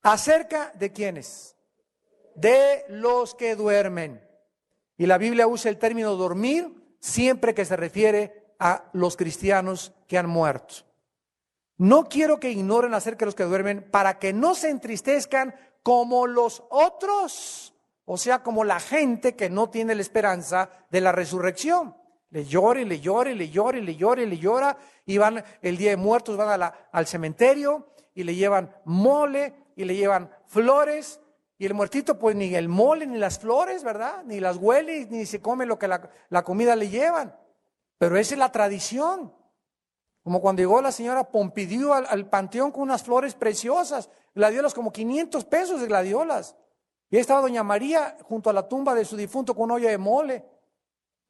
acerca de quiénes, de los que duermen. Y la Biblia usa el término dormir siempre que se refiere a los cristianos que han muerto. No quiero que ignoren acerca de los que duermen para que no se entristezcan como los otros o sea, como la gente que no tiene la esperanza de la resurrección. Le llora y le llora y le llora y le llora y le llora. Y van el día de muertos, van al cementerio y le llevan mole y le llevan flores. Y el muertito, pues ni el mole ni las flores, ¿verdad? Ni las huele ni se come lo que la, comida le llevan. Pero esa es la tradición. Como cuando llegó la señora Pompidou al, al panteón con unas flores preciosas. Gladiolas, como 500 pesos de gladiolas. Y ahí estaba doña María junto a la tumba de su difunto con olla de mole.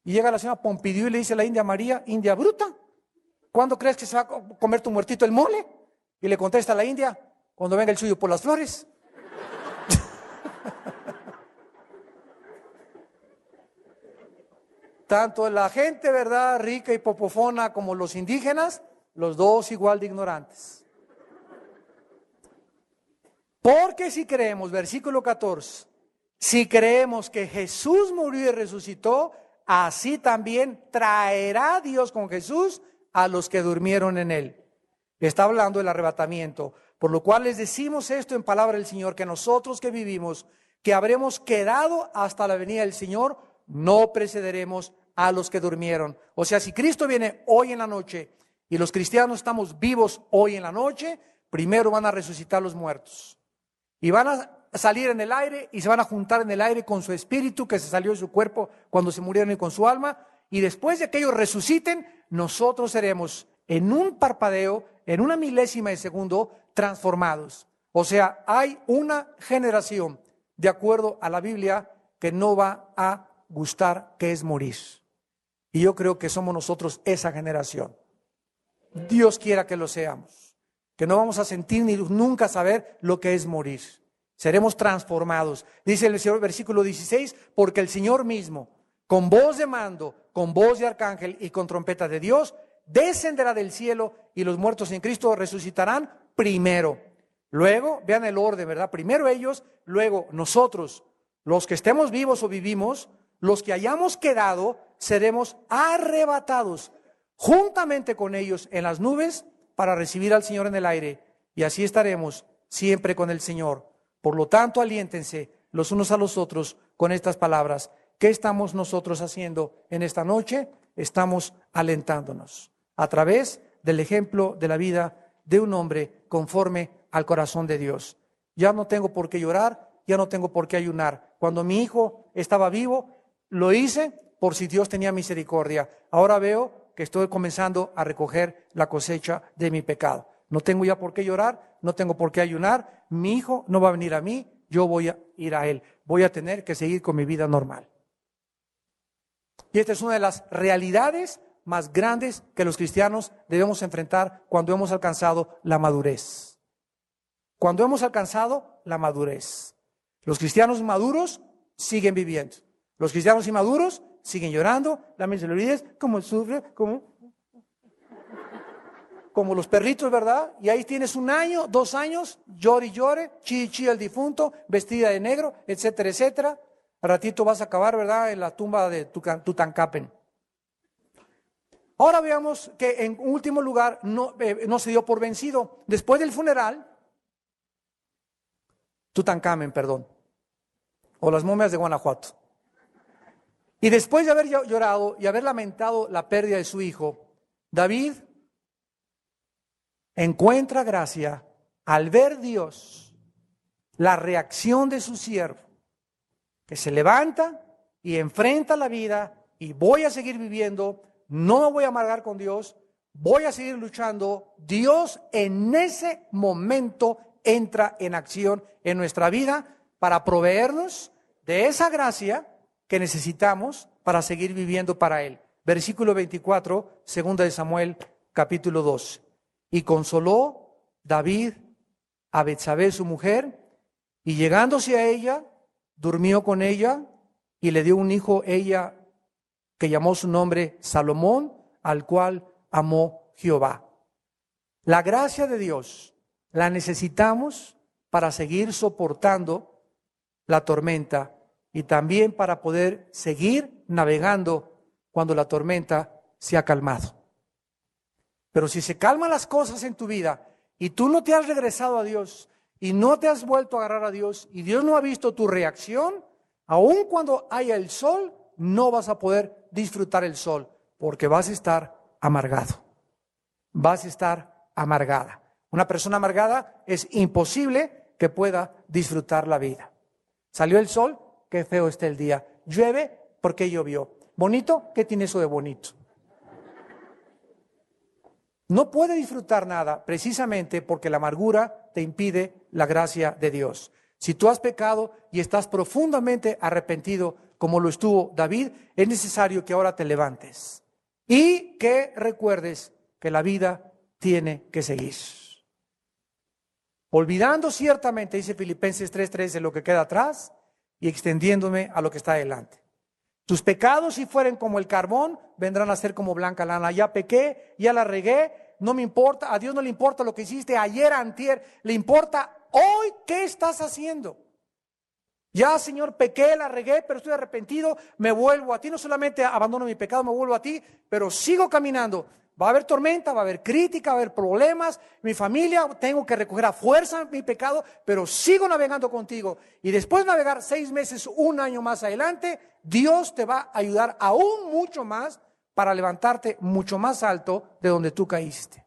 Y llega la señora Pompidou y le dice a la India María, India bruta, ¿cuándo crees que se va a comer tu muertito el mole? Y le contesta a la India, cuando venga el suyo por las flores. Tanto la gente, ¿verdad? Rica y popofona como los indígenas, los dos igual de ignorantes. Porque si creemos, versículo 14, si creemos que Jesús murió y resucitó, así también traerá Dios con Jesús a los que durmieron en él. Está hablando del arrebatamiento, por lo cual les decimos esto en palabra del Señor, que nosotros que vivimos, que habremos quedado hasta la venida del Señor, no precederemos a los que durmieron. O sea, si Cristo viene hoy en la noche y los cristianos estamos vivos hoy en la noche, primero van a resucitar los muertos. Y van a salir en el aire y se van a juntar en el aire con su espíritu que se salió de su cuerpo cuando se murieron y con su alma. Y después de que ellos resuciten, nosotros seremos en un parpadeo, en una milésima de segundo, transformados. O sea, hay una generación, de acuerdo a la Biblia, que no va a gustar que es morir. Y yo creo que somos nosotros esa generación. Dios quiera que lo seamos, que no vamos a sentir ni nunca saber lo que es morir. Seremos transformados. Dice el Señor, versículo 16, porque el Señor mismo, con voz de mando, con voz de arcángel y con trompeta de Dios, descenderá del cielo y los muertos en Cristo resucitarán primero. Luego, vean el orden, ¿verdad? Primero ellos, luego nosotros, los que estemos vivos o vivimos, los que hayamos quedado, seremos arrebatados juntamente con ellos en las nubes para recibir al Señor en el aire. Y así estaremos siempre con el Señor. Por lo tanto, aliéntense los unos a los otros con estas palabras. ¿Qué estamos nosotros haciendo en esta noche? Estamos alentándonos a través del ejemplo de la vida de un hombre conforme al corazón de Dios. Ya no tengo por qué llorar, ya no tengo por qué ayunar. Cuando mi hijo estaba vivo, lo hice por si Dios tenía misericordia. Ahora veo que estoy comenzando a recoger la cosecha de mi pecado. No tengo ya por qué llorar, no tengo por qué ayunar. Mi hijo no va a venir a mí, yo voy a ir a él. Voy a tener que seguir con mi vida normal. Y esta es una de las realidades más grandes que los cristianos debemos enfrentar cuando hemos alcanzado la madurez. Cuando hemos alcanzado la madurez. Los cristianos maduros siguen viviendo. Los cristianos inmaduros siguen llorando, la olvides, como sufre, como, como los perritos, ¿verdad? Y ahí tienes un año, dos años, llore y llore, chi chi el difunto, vestida de negro, etcétera, etcétera. Al ratito vas a acabar, ¿verdad?, en la tumba de Tutankapen. Ahora veamos que en último lugar no, eh, no se dio por vencido. Después del funeral, Tutankamen, perdón, o las momias de Guanajuato. Y después de haber llorado y haber lamentado la pérdida de su hijo, David encuentra gracia al ver Dios la reacción de su siervo, que se levanta y enfrenta la vida y voy a seguir viviendo, no me voy a amargar con Dios, voy a seguir luchando. Dios en ese momento entra en acción en nuestra vida para proveernos de esa gracia que necesitamos para seguir viviendo para Él. Versículo 24, segunda de Samuel, capítulo 2. Y consoló David a Betsabé, su mujer, y llegándose a ella, durmió con ella y le dio un hijo ella que llamó su nombre Salomón, al cual amó Jehová. La gracia de Dios la necesitamos para seguir soportando la tormenta y también para poder seguir navegando cuando la tormenta se ha calmado. Pero si se calman las cosas en tu vida y tú no te has regresado a Dios y no te has vuelto a agarrar a Dios y Dios no ha visto tu reacción, aun cuando haya el sol, no vas a poder disfrutar el sol porque vas a estar amargado. Vas a estar amargada. Una persona amargada es imposible que pueda disfrutar la vida. Salió el sol, qué feo está el día. Llueve porque llovió. Bonito, ¿qué tiene eso de bonito? No puede disfrutar nada precisamente porque la amargura te impide la gracia de Dios. Si tú has pecado y estás profundamente arrepentido como lo estuvo David, es necesario que ahora te levantes y que recuerdes que la vida tiene que seguir. Olvidando ciertamente, dice Filipenses 3:3, de lo que queda atrás y extendiéndome a lo que está adelante. Tus pecados, si fueren como el carbón, vendrán a ser como blanca lana. Ya pequé, ya la regué, no me importa, a Dios no le importa lo que hiciste ayer, antier, le importa hoy qué estás haciendo. Ya, Señor, pequé, la regué, pero estoy arrepentido, me vuelvo a ti. No solamente abandono mi pecado, me vuelvo a ti, pero sigo caminando. Va a haber tormenta, va a haber crítica, va a haber problemas. Mi familia, tengo que recoger a fuerza mi pecado, pero sigo navegando contigo. Y después de navegar seis meses, un año más adelante, Dios te va a ayudar aún mucho más para levantarte mucho más alto de donde tú caíste.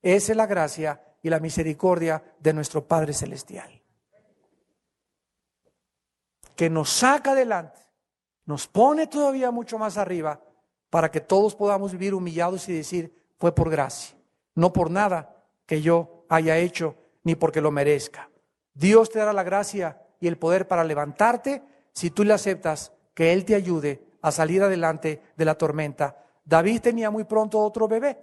Esa es la gracia y la misericordia de nuestro Padre Celestial. Que nos saca adelante, nos pone todavía mucho más arriba para que todos podamos vivir humillados y decir, fue por gracia, no por nada que yo haya hecho, ni porque lo merezca. Dios te dará la gracia y el poder para levantarte si tú le aceptas que Él te ayude a salir adelante de la tormenta. David tenía muy pronto otro bebé.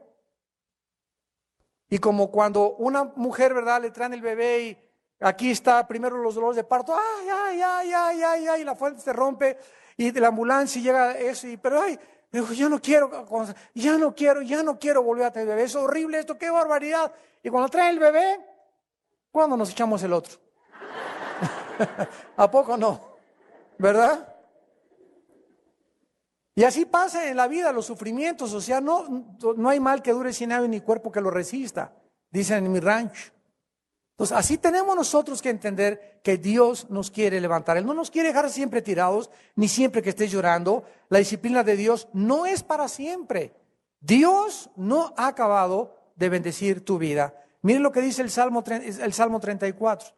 Y como cuando una mujer, ¿verdad?, le traen el bebé y aquí está primero los dolores de parto, ay, ay, ay, ay, ay, ay, la fuente se rompe y de la ambulancia llega eso, y, pero ay, yo no quiero, ya no quiero, ya no quiero volver a tener bebé, es horrible esto, qué barbaridad. Y cuando trae el bebé, ¿cuándo nos echamos el otro? ¿A poco no? ¿Verdad? Y así pasa en la vida los sufrimientos, o sea, no, no hay mal que dure sin años ni cuerpo que lo resista, dicen en mi rancho. Entonces, así tenemos nosotros que entender que Dios nos quiere levantar. Él no nos quiere dejar siempre tirados, ni siempre que estés llorando. La disciplina de Dios no es para siempre. Dios no ha acabado de bendecir tu vida. Miren lo que dice el Salmo, el Salmo 34.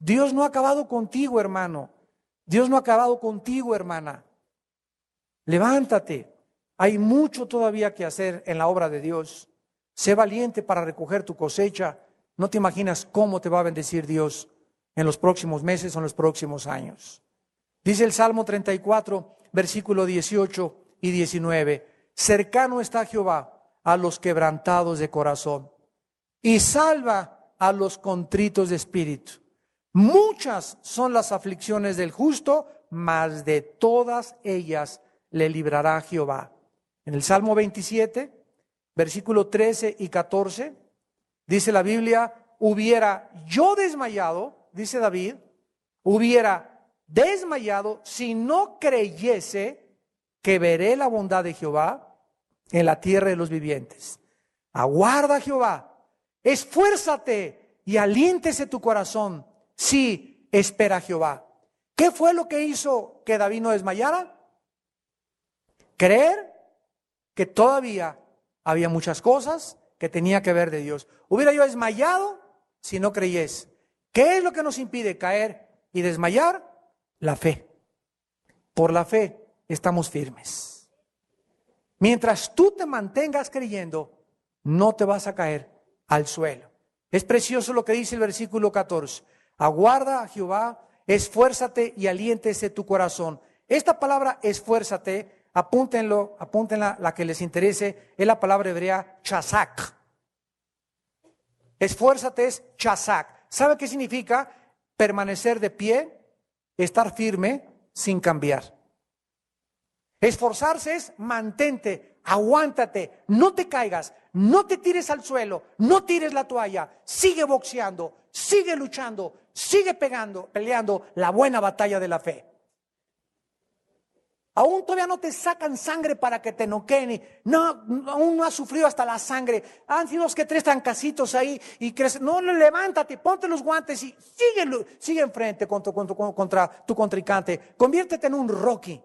Dios no ha acabado contigo, hermano. Dios no ha acabado contigo, hermana. Levántate. Hay mucho todavía que hacer en la obra de Dios. Sé valiente para recoger tu cosecha. No te imaginas cómo te va a bendecir Dios en los próximos meses o en los próximos años. Dice el Salmo 34, versículo 18 y 19. Cercano está Jehová a los quebrantados de corazón y salva a los contritos de espíritu. Muchas son las aflicciones del justo, mas de todas ellas le librará Jehová. En el Salmo 27, versículo 13 y 14, dice la Biblia, hubiera yo desmayado, dice David, hubiera desmayado si no creyese que veré la bondad de Jehová en la tierra de los vivientes. Aguarda Jehová, esfuérzate y aliéntese tu corazón. Sí, espera Jehová. ¿Qué fue lo que hizo que David no desmayara? Creer que todavía había muchas cosas que tenía que ver de Dios. Hubiera yo desmayado si no creyes. ¿Qué es lo que nos impide caer y desmayar? La fe. Por la fe estamos firmes. Mientras tú te mantengas creyendo, no te vas a caer al suelo. Es precioso lo que dice el versículo 14. Aguarda a Jehová, esfuérzate y aliéntese tu corazón. Esta palabra esfuérzate apúntenlo, apúntenla, la que les interese, es la palabra hebrea chazak. Esfuérzate es chazak. ¿Sabe qué significa? Permanecer de pie, estar firme sin cambiar. Esforzarse es mantente, aguántate, no te caigas, no te tires al suelo, no tires la toalla, sigue boxeando, sigue luchando, sigue pegando, peleando la buena batalla de la fe. Aún todavía no te sacan sangre para que te noqueen. no, aún no has sufrido hasta la sangre. Han sido dos que tres trancasitos ahí y crees, no, levántate, ponte los guantes y sigue, sigue enfrente contra, contra, contra tu contrincante. Conviértete en un Rocky.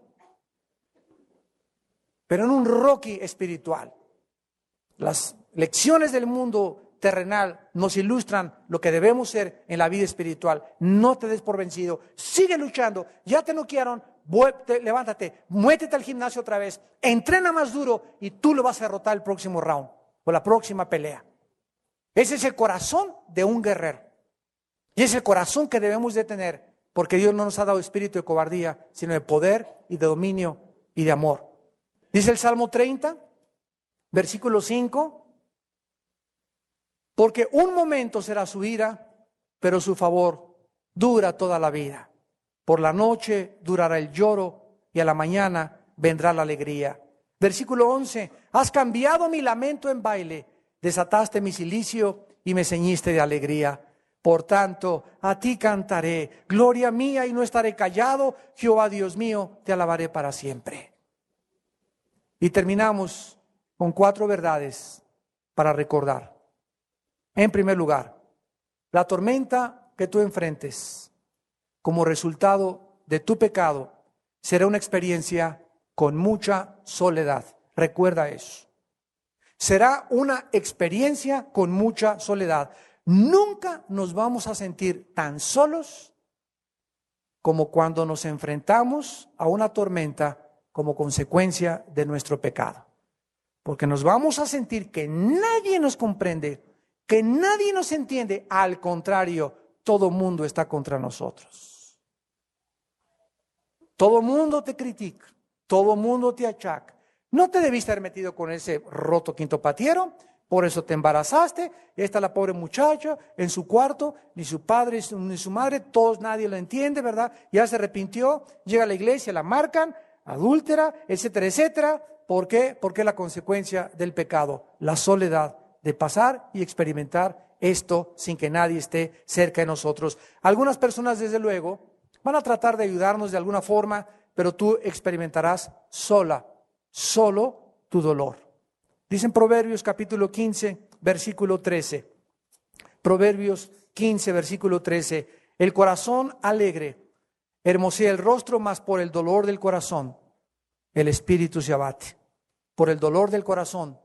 Pero en un Rocky espiritual. Las lecciones del mundo terrenal nos ilustran lo que debemos ser en la vida espiritual. No te des por vencido. Sigue luchando. Ya te noquearon, levántate, muétete al gimnasio otra vez, entrena más duro y tú lo vas a derrotar el próximo round o la próxima pelea. Ese es el corazón de un guerrero. Y es el corazón que debemos de tener, porque Dios no nos ha dado espíritu de cobardía, sino de poder y de dominio y de amor. Dice el Salmo 30, versículo 5, porque un momento será su ira, pero su favor dura toda la vida. Por la noche durará el lloro y a la mañana vendrá la alegría. Versículo 11, has cambiado mi lamento en baile, desataste mi silicio y me ceñiste de alegría. Por tanto, a ti cantaré, gloria mía y no estaré callado, Jehová Dios mío, te alabaré para siempre. Y terminamos con cuatro verdades para recordar. En primer lugar, la tormenta que tú enfrentes como resultado de tu pecado será una experiencia con mucha soledad. Recuerda eso. Será una experiencia con mucha soledad. Nunca nos vamos a sentir tan solos como cuando nos enfrentamos a una tormenta como consecuencia de nuestro pecado. Porque nos vamos a sentir que nadie nos comprende, que nadie nos entiende, al contrario, todo mundo está contra nosotros. Todo mundo te critica, todo mundo te achaca. No te debiste haber metido con ese roto quinto patiero, por eso te embarazaste. Está la pobre muchacha en su cuarto, ni su padre ni su madre, todos nadie lo entiende, ¿verdad? Ya se arrepintió, llega a la iglesia, la marcan, adúltera, etcétera, etcétera. ¿Por qué? Porque es la consecuencia del pecado, la soledad de pasar y experimentar esto sin que nadie esté cerca de nosotros. Algunas personas, desde luego, van a tratar de ayudarnos de alguna forma, pero tú experimentarás sola, solo tu dolor. Dicen Proverbios capítulo 15, versículo 13. Proverbios 15, versículo 13. El corazón alegre hermosea el rostro, mas por el dolor del corazón el espíritu se abate. Por el dolor del corazón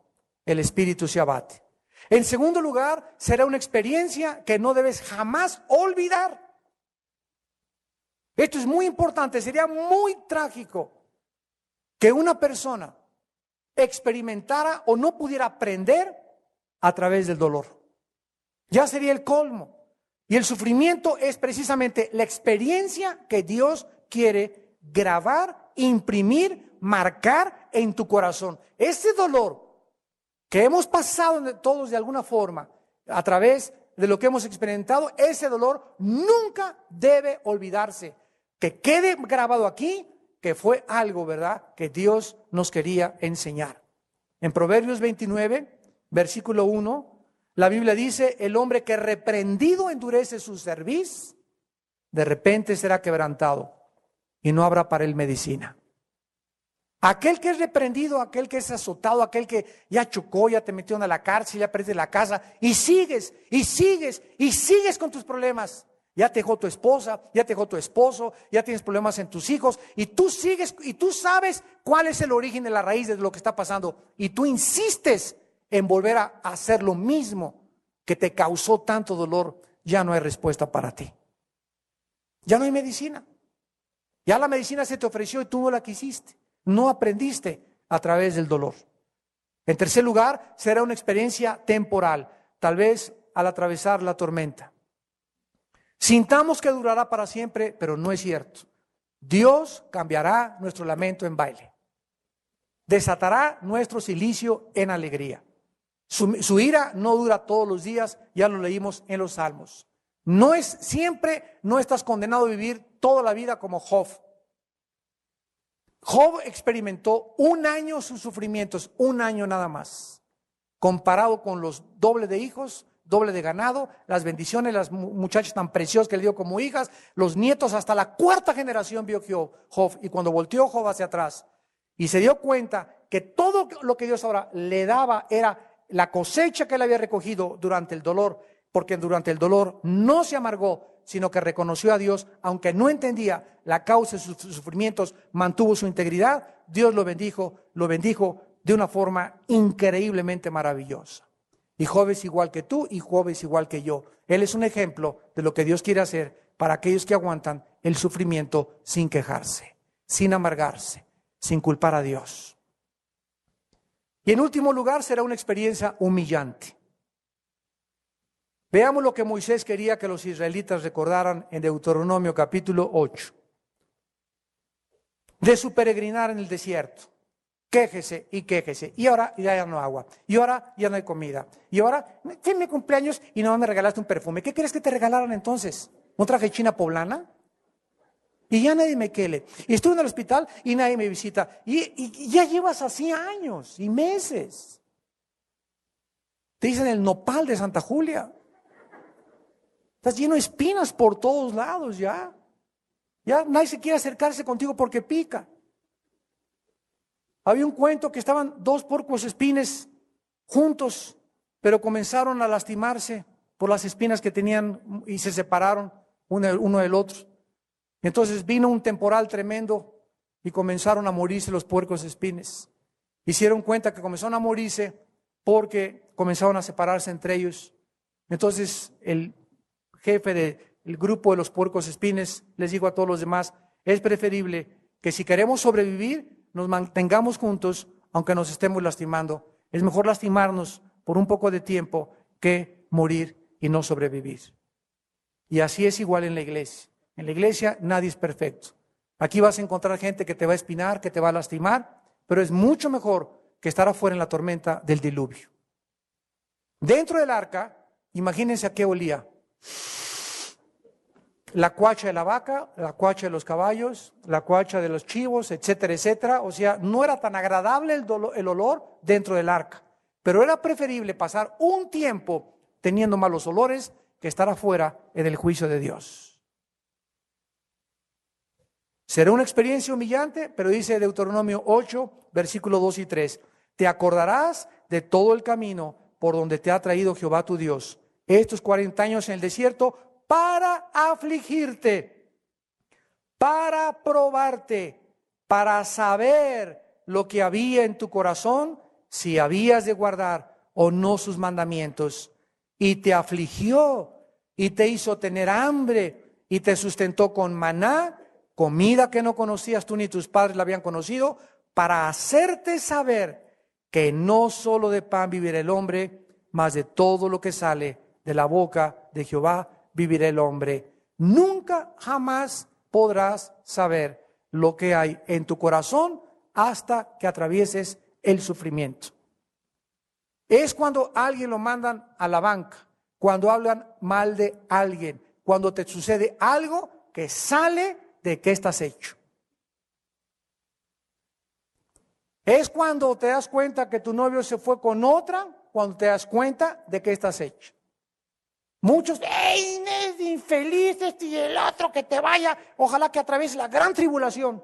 el espíritu se abate. En segundo lugar, será una experiencia que no debes jamás olvidar. Esto es muy importante, sería muy trágico que una persona experimentara o no pudiera aprender a través del dolor. Ya sería el colmo. Y el sufrimiento es precisamente la experiencia que Dios quiere grabar, imprimir, marcar en tu corazón. Ese dolor que hemos pasado todos de alguna forma a través de lo que hemos experimentado, ese dolor nunca debe olvidarse. Que quede grabado aquí que fue algo, ¿verdad?, que Dios nos quería enseñar. En Proverbios 29, versículo 1, la Biblia dice, el hombre que reprendido endurece su cerviz, de repente será quebrantado y no habrá para él medicina. Aquel que es reprendido, aquel que es azotado, aquel que ya chocó, ya te metió a la cárcel, ya perdiste la casa, y sigues, y sigues, y sigues con tus problemas. Ya te dejó tu esposa, ya te dejó tu esposo, ya tienes problemas en tus hijos y tú sigues y tú sabes cuál es el origen de la raíz de lo que está pasando y tú insistes en volver a hacer lo mismo que te causó tanto dolor, ya no hay respuesta para ti. Ya no hay medicina. Ya la medicina se te ofreció y tú no la quisiste. No aprendiste a través del dolor. En tercer lugar, será una experiencia temporal, tal vez al atravesar la tormenta. Sintamos que durará para siempre, pero no es cierto. Dios cambiará nuestro lamento en baile. Desatará nuestro silicio en alegría. Su, ira no dura todos los días, ya lo leímos en los salmos. No es siempre, no estás condenado a vivir toda la vida como Job. Job experimentó un año sus sufrimientos, un año nada más, comparado con los dobles de hijos doble de ganado, las bendiciones, las muchachas tan preciosas que le dio como hijas, los nietos, hasta la cuarta generación vio Job. Y cuando volteó Job hacia atrás y se dio cuenta que todo lo que Dios ahora le daba era la cosecha que él había recogido durante el dolor, porque durante el dolor no se amargó, sino que reconoció a Dios, aunque no entendía la causa de sus sufrimientos, mantuvo su integridad, Dios lo bendijo, lo bendijo de una forma increíblemente maravillosa. Y Job es igual que tú y Job es igual que yo. Él es un ejemplo de lo que Dios quiere hacer para aquellos que aguantan el sufrimiento sin quejarse, sin amargarse, sin culpar a Dios. Y en último lugar será una experiencia humillante. Veamos lo que Moisés quería que los israelitas recordaran en Deuteronomio capítulo 8, de su peregrinar en el desierto quéjese y quéjese. Y ahora ya no agua. Y ahora ya no hay comida. Y ahora, fue mi cumpleaños y no me regalaste un perfume. ¿Qué quieres que te regalaran entonces? ¿Un traje china poblana? Y ya nadie me quele. Y estuve en el hospital y nadie me visita. Y, ya llevas así años y meses. Te dicen el nopal de Santa Julia. Estás lleno de espinas por todos lados ya. Ya nadie se quiere acercarse contigo porque pica. Había un cuento que estaban dos porcos espines juntos, pero comenzaron a lastimarse por las espinas que tenían y se separaron uno del otro. Entonces vino un temporal tremendo y comenzaron a morirse los puercos espines. Hicieron cuenta que comenzaron a morirse porque comenzaron a separarse entre ellos. Entonces el jefe del grupo de los puercos espines les dijo a todos los demás, es preferible que si queremos sobrevivir, nos mantengamos juntos, aunque nos estemos lastimando. Es mejor lastimarnos por un poco de tiempo que morir y no sobrevivir. Y así es igual en la iglesia. En la iglesia nadie es perfecto. Aquí vas a encontrar gente que te va a espinar, que te va a lastimar, pero es mucho mejor que estar afuera en la tormenta del diluvio. Dentro del arca, imagínense a qué olía. La cuacha de la vaca, la cuacha de los caballos, la cuacha de los chivos, etcétera, etcétera. O sea, no era tan agradable el, olor dentro del arca. Pero era preferible pasar un tiempo teniendo malos olores que estar afuera en el juicio de Dios. Será una experiencia humillante, pero dice Deuteronomio 8, versículo 2 y 3, te acordarás de todo el camino por donde te ha traído Jehová tu Dios, estos 40 años en el desierto, para afligirte, para probarte, para saber lo que había en tu corazón, si habías de guardar o no sus mandamientos. Y te afligió y te hizo tener hambre y te sustentó con maná comida que no conocías tú ni tus padres la habían conocido, para hacerte saber que no solo de pan vivirá el hombre, mas de todo lo que sale de la boca de Jehová vivirá el hombre. Nunca jamás podrás saber lo que hay en tu corazón hasta que atravieses el sufrimiento. Es cuando alguien lo mandan a la banca, cuando hablan mal de alguien, cuando te sucede algo que sale de qué estás hecho. Es cuando te das cuenta que tu novio se fue con otra, cuando te das cuenta de qué estás hecho. Muchos, ¡ey, infeliz este y el otro que te vaya! Ojalá que atraviese la gran tribulación.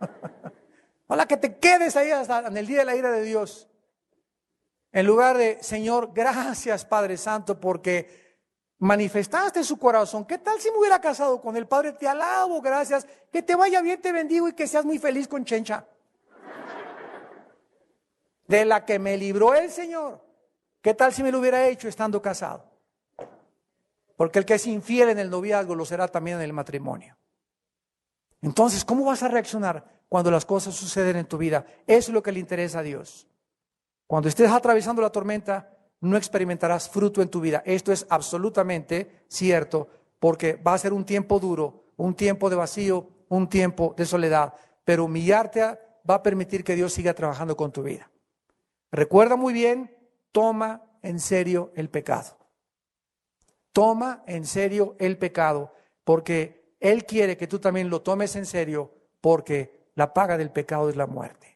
Ojalá que te quedes ahí hasta en el día de la ira de Dios. En lugar de, Señor, gracias Padre Santo, porque manifestaste su corazón. ¿Qué tal si me hubiera casado con el Padre? Te alabo, gracias. Que te vaya bien, te bendigo y que seas muy feliz con Chencha. De la que me libró el Señor. ¿Qué tal si me lo hubiera hecho estando casado? Porque el que es infiel en el noviazgo lo será también en el matrimonio. Entonces, ¿cómo vas a reaccionar cuando las cosas suceden en tu vida? Eso es lo que le interesa a Dios. Cuando estés atravesando la tormenta, no experimentarás fruto en tu vida. Esto es absolutamente cierto, porque va a ser un tiempo duro, un tiempo de vacío, un tiempo de soledad, pero humillarte va a permitir que Dios siga trabajando con tu vida. Recuerda muy bien, toma en serio el pecado. Toma en serio el pecado, porque Él quiere que tú también lo tomes en serio, porque la paga del pecado es la muerte.